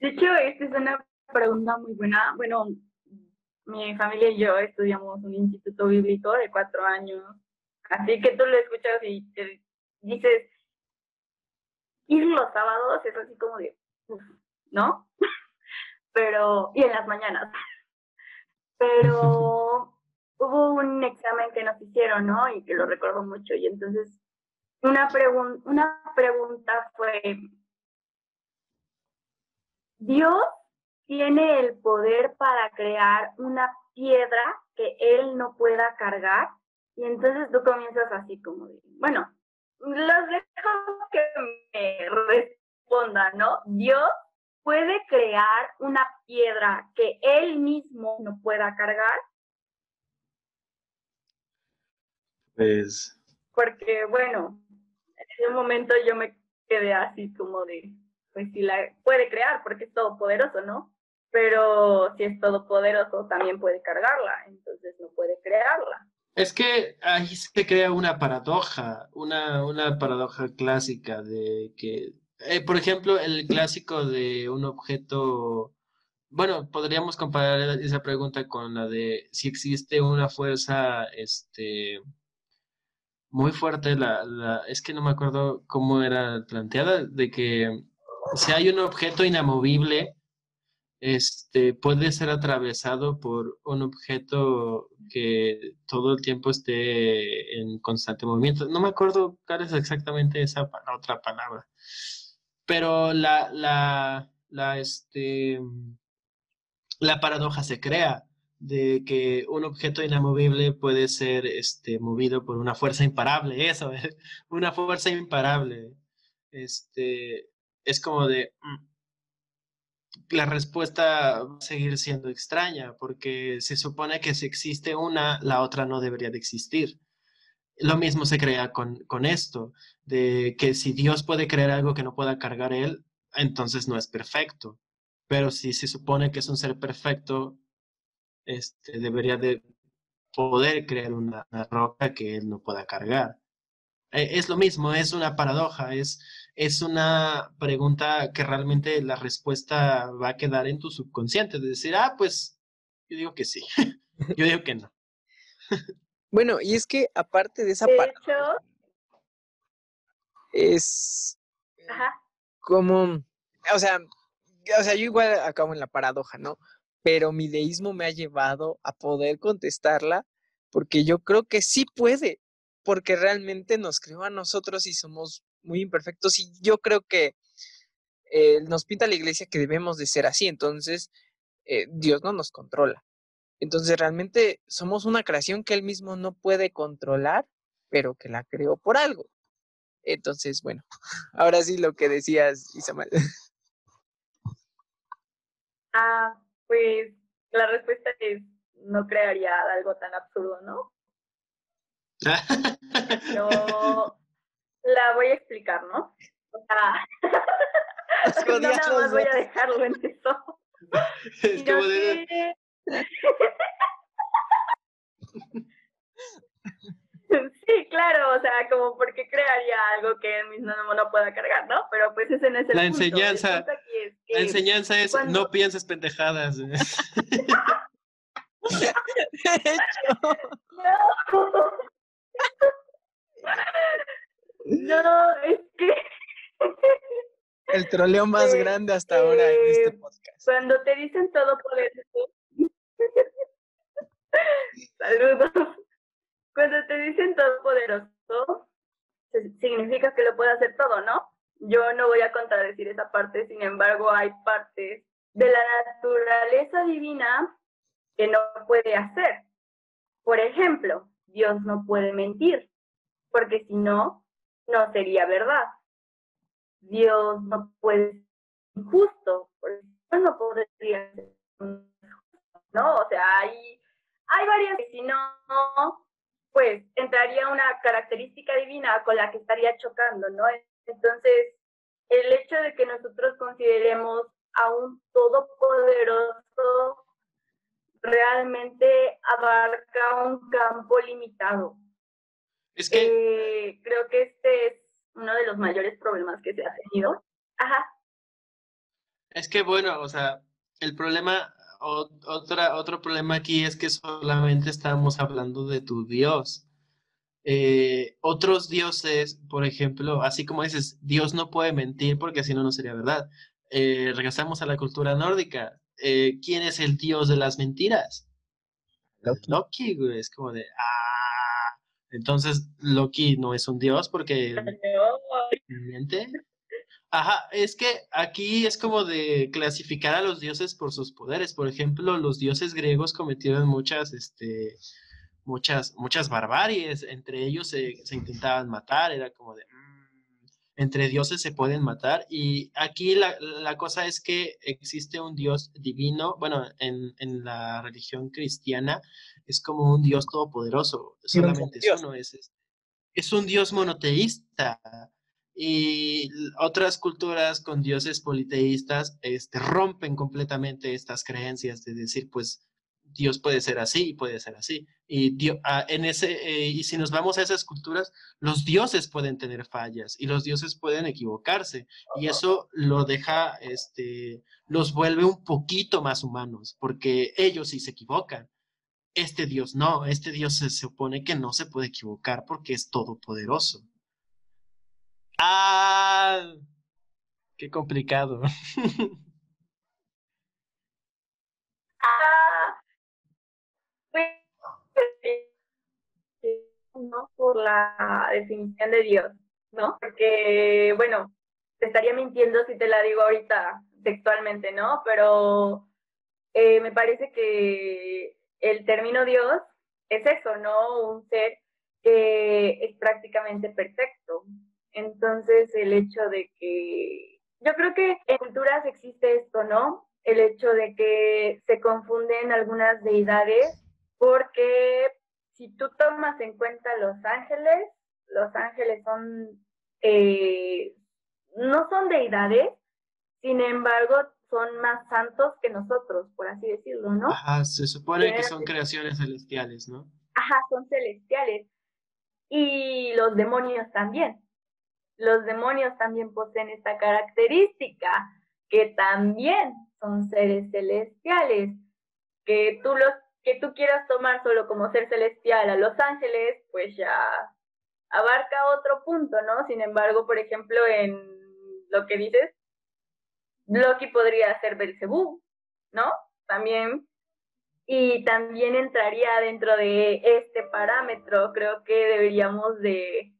[SPEAKER 3] De hecho, esta es una pregunta muy buena. Bueno, mi familia y yo estudiamos un instituto bíblico de cuatro años. Así que tú lo escuchas y te dices, ir los sábados es así como de, ¿no? *laughs* Pero, y en las mañanas. Pero hubo un examen que nos hicieron, ¿no? Y que lo recuerdo mucho. Y entonces, una, pregun una pregunta fue, ¿Dios tiene el poder para crear una piedra que Él no pueda cargar? Y entonces tú comienzas así como bueno, los dejo que me respondan, ¿no? Dios puede crear una piedra que él mismo no pueda cargar.
[SPEAKER 2] Pues.
[SPEAKER 3] Porque, bueno, en ese momento yo me quedé así como de, pues si la puede crear, porque es todopoderoso, ¿no? Pero si es todopoderoso, también puede cargarla, entonces no puede crearla.
[SPEAKER 2] Es que ahí se crea una paradoja, una, una paradoja clásica de que, eh, por ejemplo, el clásico de un objeto, bueno, podríamos comparar esa pregunta con la de si existe una fuerza, este, muy fuerte, la, la, es que no me acuerdo cómo era planteada, de que si hay un objeto inamovible, este, puede ser atravesado por un objeto que todo el tiempo esté en constante movimiento. No me acuerdo cuál es exactamente esa otra palabra. Pero la, la, este, la paradoja se crea de que un objeto inamovible puede ser este, movido por una fuerza imparable, eso, *laughs* una fuerza imparable. Este, es como de, mm, la respuesta va a seguir siendo extraña, porque se supone que si existe una, la otra no debería de existir. Lo mismo se crea con, con esto, de que si Dios puede crear algo que no pueda cargar él, entonces no es perfecto. Pero si se supone que es un ser perfecto, este, debería de poder crear una, una roca que él no pueda cargar. E, es lo mismo, es una paradoja, es, es una pregunta que realmente la respuesta va a quedar en tu subconsciente, de decir, ah, pues yo digo que sí, *laughs* yo digo que no. *laughs*
[SPEAKER 1] bueno, y es que aparte de esa paradoja, es como, o sea, o sea, yo igual acabo en la paradoja, ¿no? Pero mi deísmo me ha llevado a poder contestarla porque yo creo que sí puede, porque realmente nos creó a nosotros y somos muy imperfectos y yo creo que eh, nos pinta la iglesia que debemos de ser así, entonces eh, Dios no nos controla. Entonces realmente somos una creación que él mismo no puede controlar, pero que la creó por algo. Entonces, bueno, *laughs* ahora sí lo que decías, Isamal.
[SPEAKER 3] Ah, pues la respuesta es, no crearía algo tan absurdo, ¿no? Yo *laughs* la voy a explicar, ¿no? O sea, *laughs* no nada más voy a dejarlo en eso. Es que Sí, claro, o sea, como porque crearía algo que él mismo no, pueda cargar, ¿no? Pero pues ese no es el
[SPEAKER 2] la Enseñanza, la enseñanza es no pienses pendejadas. *laughs*
[SPEAKER 3] no. No, es que.
[SPEAKER 1] El troleo más *laughs* grande hasta ahora en este eh, podcast.
[SPEAKER 3] Cuando te dicen todo poderoso. Saludos. *laughs* Cuando te dicen todo poderoso, significa que lo puede hacer todo, ¿no? Yo no voy a contradecir esa parte, sin embargo, hay partes de la naturaleza divina que no puede hacer. Por ejemplo, Dios no puede mentir porque si no, no sería verdad. Dios no puede ser injusto, porque no podría ser ¿no? O sea, hay, hay varias, si no, pues entraría una característica divina con la que estaría chocando, ¿no? Entonces, el hecho de que nosotros consideremos a un todopoderoso realmente abarca un campo limitado.
[SPEAKER 2] Es que...
[SPEAKER 3] Eh, creo que este es uno de los mayores problemas que se ha tenido. Ajá.
[SPEAKER 2] Es que bueno, o sea, el problema, otra, otro problema aquí es que solamente estamos hablando de tu Dios. eh, otros dioses, por ejemplo, así como dices, Dios no puede mentir porque si no, no sería verdad. Eh, regresamos a la cultura nórdica. Eh, ¿Quién es el dios de las mentiras?
[SPEAKER 1] Loki.
[SPEAKER 2] Loki, güey. Es como de, ah, entonces Loki no es un dios porque miente. Ajá, es que aquí es como de clasificar a los dioses por sus poderes. Por ejemplo, los dioses griegos cometieron muchas, este, muchas, muchas barbaries. Entre ellos se, se intentaban matar. Era como de, mm, entre dioses se pueden matar. Y aquí la, la cosa es que existe un dios divino. Bueno, en, en la religión cristiana es como un dios todopoderoso. Solamente es. Es un dios monoteísta. Y otras culturas con dioses politeístas este, rompen completamente estas creencias de decir, pues, Dios puede ser así y puede ser así. Y, dio- ah, en ese, eh, y si nos vamos a esas culturas, los dioses pueden tener fallas y los dioses pueden equivocarse. Y eso lo deja, este, los vuelve un poquito más humanos, porque ellos sí se equivocan. Este Dios no, este Dios se supone que no se puede equivocar porque es todopoderoso. Ah, qué complicado. *laughs*
[SPEAKER 3] Ah, pues, no por la definición de Dios, ¿no? Porque, bueno, te estaría mintiendo si te la digo ahorita textualmente, ¿no? Pero eh, me parece que el término Dios es eso, ¿no? Un ser que es prácticamente perfecto. Entonces, el hecho de que yo creo que en culturas existe esto, ¿no? El hecho de que se confunden algunas deidades porque si tú tomas en cuenta los ángeles, los ángeles son, eh, no son deidades, sin embargo, son más santos que nosotros, por así decirlo, ¿no?
[SPEAKER 2] Ajá, se supone que son creaciones celestiales, ¿no?
[SPEAKER 3] Ajá, son celestiales. Y los demonios también. Los demonios también poseen esta característica, que también son seres celestiales. Que tú los que tú quieras tomar solo como ser celestial a los ángeles, pues ya abarca otro punto, ¿no? Sin embargo, por ejemplo, en lo que dices, Loki podría ser Belcebú, ¿no? También y también entraría dentro de este parámetro. Creo que deberíamos de...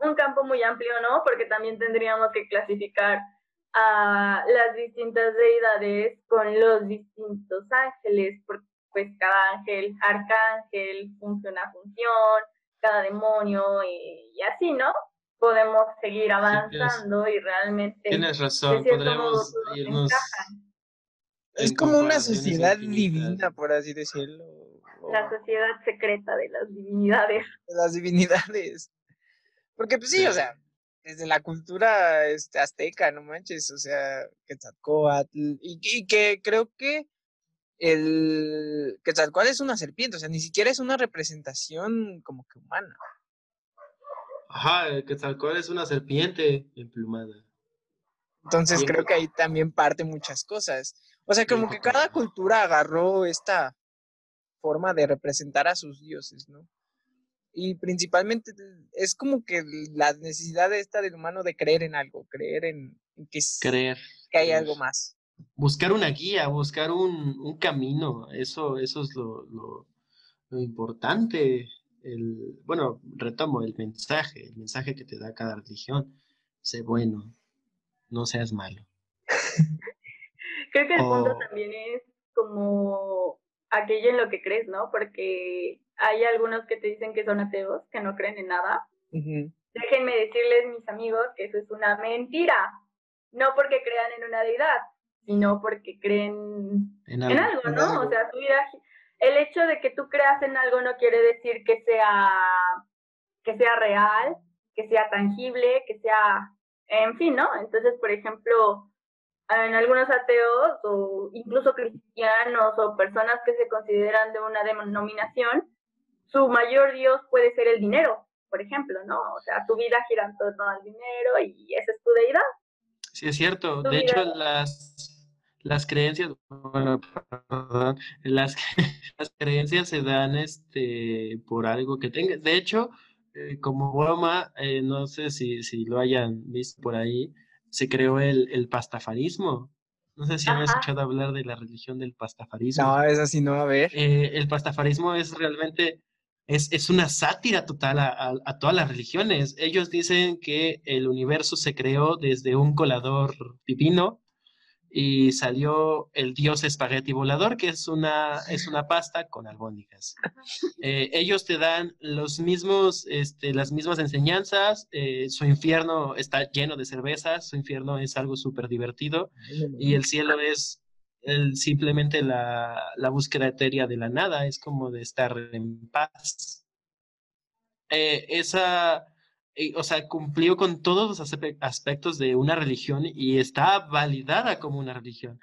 [SPEAKER 3] un campo muy amplio, ¿no? Porque también tendríamos que clasificar a las distintas deidades con los distintos ángeles, porque pues cada ángel, arcángel, función a función, cada demonio y, y así, ¿no? Podemos seguir avanzando y realmente
[SPEAKER 2] Tienes razón,
[SPEAKER 3] modo todos
[SPEAKER 2] irnos.
[SPEAKER 3] encajan.
[SPEAKER 1] Es como una sociedad
[SPEAKER 2] infinitas.
[SPEAKER 1] divina, por así decirlo.
[SPEAKER 3] la sociedad secreta de las divinidades.
[SPEAKER 1] de las divinidades. Porque, pues sí, o sea, desde la cultura este, azteca, no manches, o sea, Quetzalcóatl, y, y que creo que el Quetzalcóatl es una serpiente, o sea, ni siquiera es una representación como que humana.
[SPEAKER 2] Ajá, el Quetzalcóatl es una serpiente emplumada.
[SPEAKER 1] Entonces
[SPEAKER 2] Bien.
[SPEAKER 1] creo que ahí también parte muchas cosas. O sea, como que cada cultura agarró esta forma de representar a sus dioses, ¿no? Y principalmente es como que la necesidad esta del humano de creer en algo, creer en, en que, es-
[SPEAKER 2] Creer.
[SPEAKER 1] que hay
[SPEAKER 2] creer.
[SPEAKER 1] algo más.
[SPEAKER 2] Buscar una guía, buscar un, un camino. Eso, eso es lo, lo, lo importante. El, bueno, retomo el mensaje, el mensaje que te da cada religión. Sé bueno, no seas malo. *laughs*
[SPEAKER 3] Creo que el punto
[SPEAKER 2] O-
[SPEAKER 3] también es como aquello en lo que crees, ¿no? Porque hay algunos que te dicen que son ateos, que no creen en nada. Déjenme decirles, mis amigos, que eso es una mentira. No porque crean en una deidad, sino porque creen
[SPEAKER 2] En
[SPEAKER 3] en
[SPEAKER 2] algo.
[SPEAKER 1] en
[SPEAKER 3] ¿no?
[SPEAKER 1] algo.
[SPEAKER 3] O sea, tu vida, el hecho de que tú creas en algo no quiere decir que sea, que sea real, que sea tangible, que sea, en fin, ¿no? Entonces, por ejemplo, en algunos ateos o incluso cristianos o personas que se consideran de una denominación, su mayor dios puede ser el dinero, por ejemplo, ¿no? O sea, tu vida gira en torno al dinero y esa es tu deidad.
[SPEAKER 2] Sí, es cierto.
[SPEAKER 3] Tu
[SPEAKER 2] De
[SPEAKER 3] vida-
[SPEAKER 2] hecho, las, las creencias, las, *laughs* las creencias se dan este, por algo que tenga. De hecho, eh, como broma, eh, no sé si, si, lo hayan visto por ahí, se creó el, el pastafarismo. No sé si han escuchado hablar de la religión del pastafarismo.
[SPEAKER 1] No, es así, no, a ver.
[SPEAKER 2] Eh, el pastafarismo es realmente, es, es una sátira total a, a, todas las religiones. Ellos dicen que el universo se creó desde un colador divino y salió el dios espagueti volador, que es una, es una pasta con albóndigas. *laughs* Eh, ellos te dan los mismos, este, las mismas enseñanzas, eh, su infierno está lleno de cervezas, su infierno es algo súper divertido y el cielo es el, simplemente la, la, búsqueda etérea de la nada, es como de estar en paz. Eh, esa o sea, cumplió con todos los aspectos de una religión y está validada como una religión.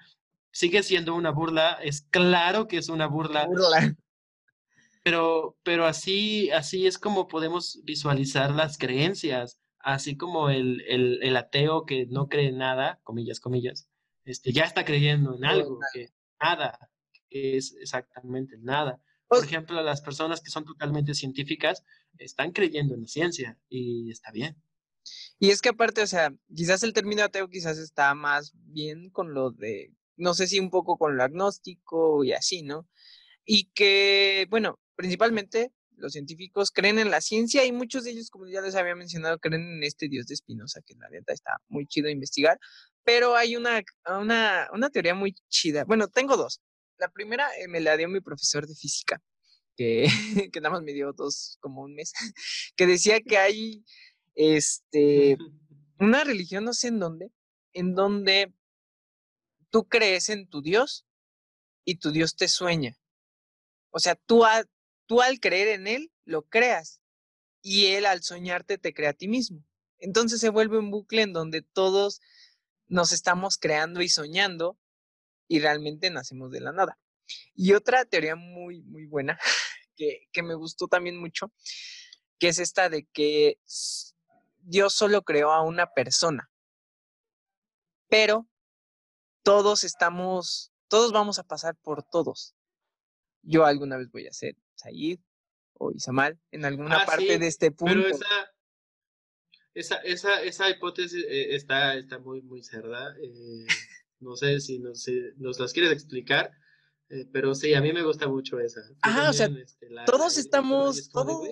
[SPEAKER 2] Sigue siendo una burla, es claro que es una burla. *laughs* Pero, pero así, así es como podemos visualizar las creencias, así como el, el, el ateo que no cree nada, comillas, comillas, este, ya está creyendo en algo, que nada, que es exactamente nada. Por ejemplo, las personas que son totalmente científicas están creyendo en la ciencia y está bien.
[SPEAKER 1] Y es que aparte, o sea, quizás el término ateo quizás está más bien con lo de, no sé si un poco con lo agnóstico y así, ¿no? Y que, bueno, principalmente los científicos creen en la ciencia y muchos de ellos, como ya les había mencionado, creen en este dios de Spinoza, que la neta está muy chido investigar, pero hay una, una, una teoría muy chida. Bueno, tengo dos la primera eh, me la dio mi profesor de física, que, *laughs* que nada más me dio dos, como un mes, *laughs* que decía que hay este, *laughs* una religión, no sé en dónde, en donde tú crees en tu Dios y tu Dios te sueña. O sea, tú, tú al creer en Él, lo creas y Él al soñarte te crea a ti mismo. Entonces se vuelve un bucle en donde todos nos estamos creando y soñando y realmente nacemos de la nada. Y otra teoría muy, muy buena, *laughs* que, que me gustó también mucho, que es esta de que Dios solo creó a una persona, pero todos estamos, todos vamos a pasar por todos. Yo alguna vez voy a ser Said o Isamal en alguna ah, parte de este punto. Pero
[SPEAKER 2] esa, esa, esa, hipótesis eh, está, está muy, muy cerda. Eh, no sé si nos, nos las quieres explicar, eh, pero sí, a mí me gusta mucho esa.
[SPEAKER 1] Ah, o sea, este, todos estamos, todos,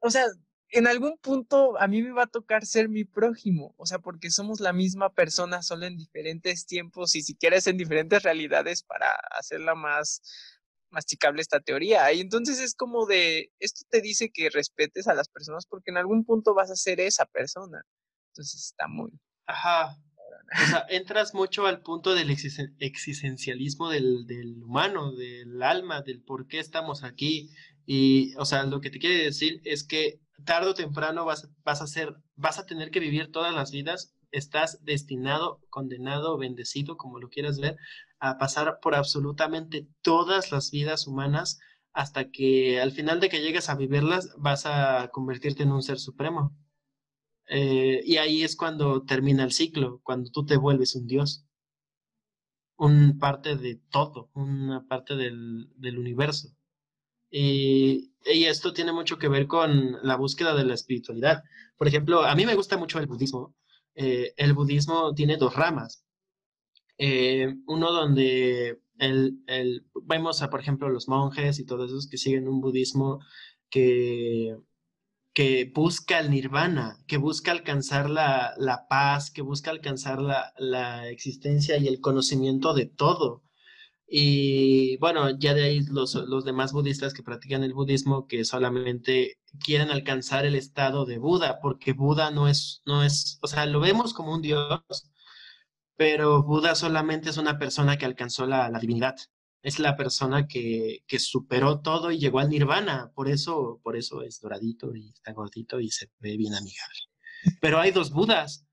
[SPEAKER 1] o sea, en algún punto a mí me va a tocar ser mi prójimo, o sea, porque somos la misma persona, solo en diferentes tiempos y si quieres en diferentes realidades para hacerla más masticable esta teoría. Y entonces es como de, esto te dice que respetes a las personas porque en algún punto vas a ser esa persona. Entonces está muy...
[SPEAKER 2] Ajá, o sea, *laughs* entras mucho al punto del existencialismo del, del, humano, del alma, del por qué estamos aquí. Y, o sea, lo que te quiere decir es que tarde o temprano vas, vas a ser, vas a tener que vivir todas las vidas. Estás destinado, condenado, bendecido, como lo quieras ver, a pasar por absolutamente todas las vidas humanas hasta que al final de que llegues a vivirlas vas a convertirte en un ser supremo. Eh, y ahí es cuando termina el ciclo, cuando tú te vuelves un dios, un parte de todo, una parte del, universo. Y, y, esto tiene mucho que ver con la búsqueda de la espiritualidad. Por ejemplo, a mí me gusta mucho el budismo. Eh, el budismo tiene dos ramas. Eh, uno donde el, el, vemos a, por ejemplo, los monjes y todos esos que siguen un budismo que que busca el nirvana, que busca alcanzar la, la paz, que busca alcanzar la, la, existencia y el conocimiento de todo. Y bueno, ya de ahí los, los, demás budistas que practican el budismo que solamente quieren alcanzar el estado de Buda, porque Buda no es, no es, o sea, lo vemos como un dios, pero Buda solamente es una persona que alcanzó la, la divinidad es la persona que, que, superó todo y llegó al nirvana. Por eso, por eso es doradito y está gordito y se ve bien amigable. Pero hay dos Budas.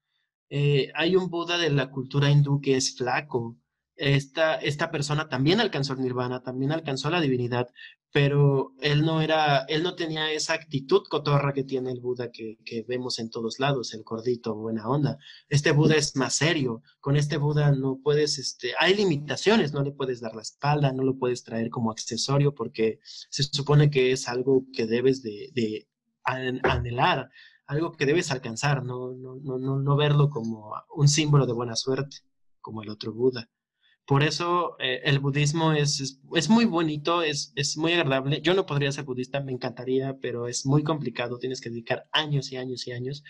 [SPEAKER 2] Eh, hay un Buda de la cultura hindú que es flaco esta, esta persona también alcanzó el nirvana, también alcanzó la divinidad, pero él no era, él no tenía esa actitud cotorra que tiene el Buda que, que, vemos en todos lados, el gordito, buena onda. Este Buda es más serio, con este Buda no puedes, este, hay limitaciones, no le puedes dar la espalda, no lo puedes traer como accesorio porque se supone que es algo que debes de, anhelar, algo que debes alcanzar, no, no, no, no verlo como un símbolo de buena suerte, como el otro Buda. Por eso eh, el budismo es, es, muy bonito, es, es, muy agradable. Yo no podría ser budista, me encantaría, pero es muy complicado, tienes que dedicar años y años y años.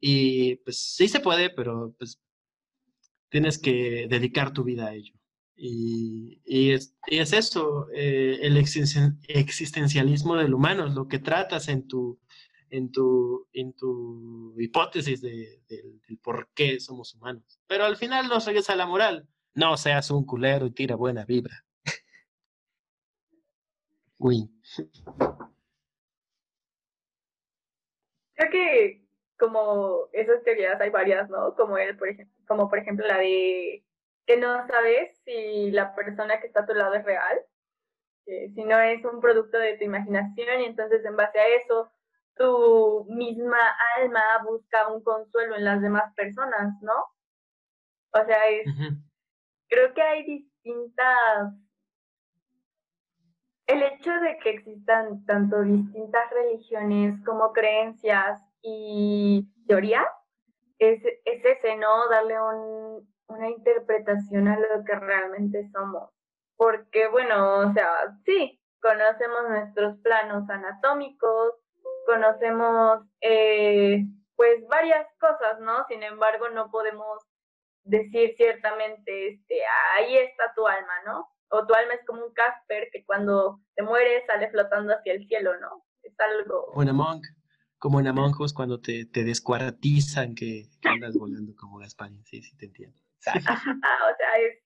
[SPEAKER 2] Y pues sí se puede, pero pues tienes que dedicar tu vida a ello. Y, y, es, y es, eso, eh, el existencialismo del humano, lo que tratas en tu, en tu, en tu hipótesis de, del por qué somos humanos. Pero al final nos regresa a la moral no seas un culero y tira buena vibra. Uy.
[SPEAKER 3] Creo que como esas teorías hay varias, ¿no? Como el, por ejemplo, como por ejemplo la de que no sabes si la persona que está a tu lado es real, si no es un producto de tu imaginación y entonces en base a eso tu misma alma busca un consuelo en las demás personas, ¿no? O sea, es, creo que hay distintas... El hecho de que existan tanto distintas religiones como creencias y teorías es, es ese, ¿no? Darle un, una interpretación a lo que realmente somos. Porque, bueno, o sea, sí, conocemos nuestros planos anatómicos, conocemos eh, pues varias cosas, ¿no? Sin embargo, no podemos decir ciertamente, este, ahí está tu alma, ¿no? O tu alma es como un Casper que cuando te mueres sale flotando hacia el cielo, ¿no? Es algo...
[SPEAKER 2] Como en Among, como en Among Us cuando te, te descuartizan que, andas volando como Gasparín, sí, sí te entiendo. *laughs*
[SPEAKER 3] o sea, es...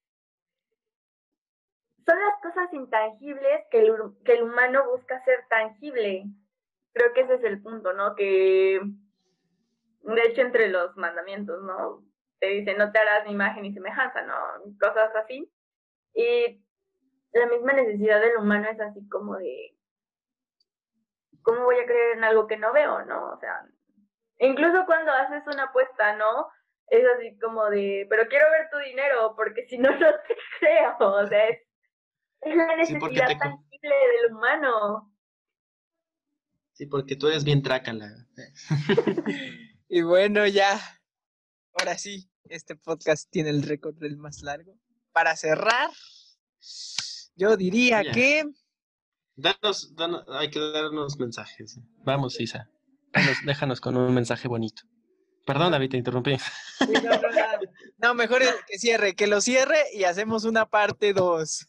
[SPEAKER 3] Son las cosas intangibles que el, que el humano busca ser tangible. Creo que ese es el punto, ¿no? Que, de hecho, entre los mandamientos, ¿no? Te dice no te harás ni imagen ni semejanza, ¿no? Cosas así. Y la misma necesidad del humano es así como de, ¿cómo voy a creer en algo que no veo, no? O sea, incluso cuando haces una apuesta, ¿no? Es así como de, pero quiero ver tu dinero porque si no, *laughs* no te creo. O sea, es, la necesidad tangible del humano.
[SPEAKER 2] Sí, porque tú eres bien trácala. *laughs* *laughs*
[SPEAKER 1] y bueno, ya ahora sí, este podcast tiene el récord del más largo. Para cerrar, yo diría que...
[SPEAKER 2] Danos, hay que darnos mensajes. Vamos, Isa. déjanos con un mensaje bonito. Perdón, David, te interrumpí.
[SPEAKER 1] no, mejor que cierre, que lo cierre y hacemos una parte 2.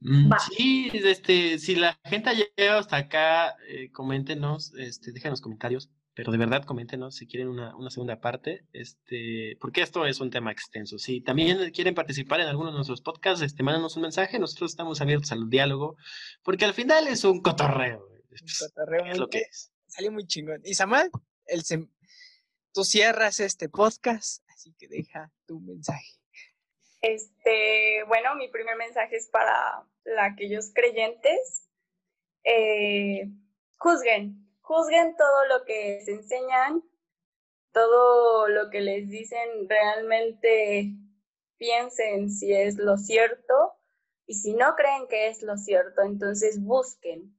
[SPEAKER 2] Mm, sí, este, si la gente ha llegado hasta acá, eh, coméntenos, este, déjenos comentarios pero de verdad coméntenos si quieren una, segunda parte, este, porque esto es un tema extenso. Si también quieren participar en alguno de nuestros podcasts, este, mándanos un mensaje, nosotros estamos abiertos al diálogo, porque al final es un cotorreo. Un cotorreo es lo que es.
[SPEAKER 1] Salió muy chingón. Y el tú cierras este podcast, así que deja tu mensaje.
[SPEAKER 3] Este, bueno, mi primer mensaje es para aquellos creyentes. Eh, juzguen, juzguen todo lo que se enseñan, todo lo que les dicen, realmente piensen si es lo cierto y si no creen que es lo cierto, entonces busquen,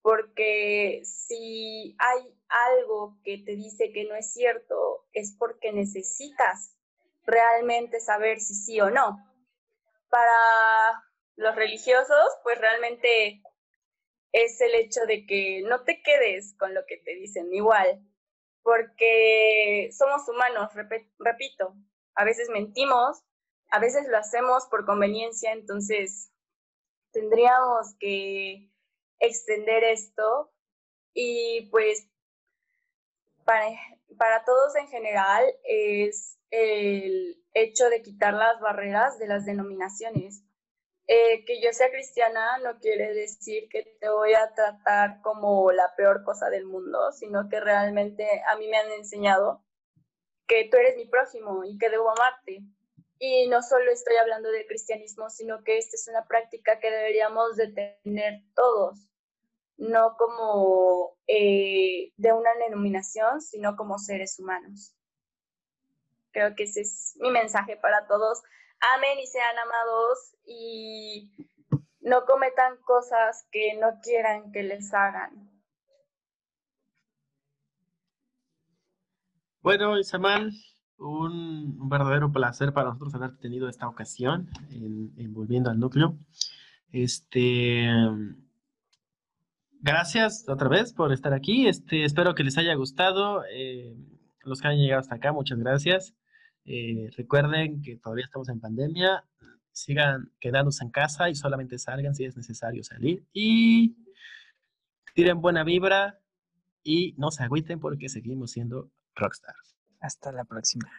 [SPEAKER 3] porque si hay algo que te dice que no es cierto, es porque necesitas realmente saber si sí o no. Para los religiosos, pues realmente es el hecho de que no te quedes con lo que te dicen igual, porque somos humanos, repito, a veces mentimos, a veces lo hacemos por conveniencia, entonces tendríamos que extender esto y pues para, para todos en general es el hecho de quitar las barreras de las denominaciones eh, que yo sea cristiana no quiere decir que te voy a tratar como la peor cosa del mundo, sino que realmente a mí me han enseñado que tú eres mi próximo y que debo amarte. Y no solo estoy hablando del cristianismo, sino que esta es una práctica que deberíamos de tener todos, no como eh, de una denominación, sino como seres humanos. Creo que ese es mi mensaje para todos. Amen y sean amados y no cometan cosas que no quieran que les hagan.
[SPEAKER 2] Bueno, Isamal, un, verdadero placer para nosotros haber tenido esta ocasión en, Volviendo al Núcleo. Este, gracias otra vez por estar aquí. Este, espero que les haya gustado. Eh, los que han llegado hasta acá, muchas gracias. Eh, recuerden que todavía estamos en pandemia. Sigan quedándose en casa y solamente salgan si es necesario salir. Y tiren buena vibra y no se agüiten porque seguimos siendo rockstar.
[SPEAKER 1] Hasta la próxima.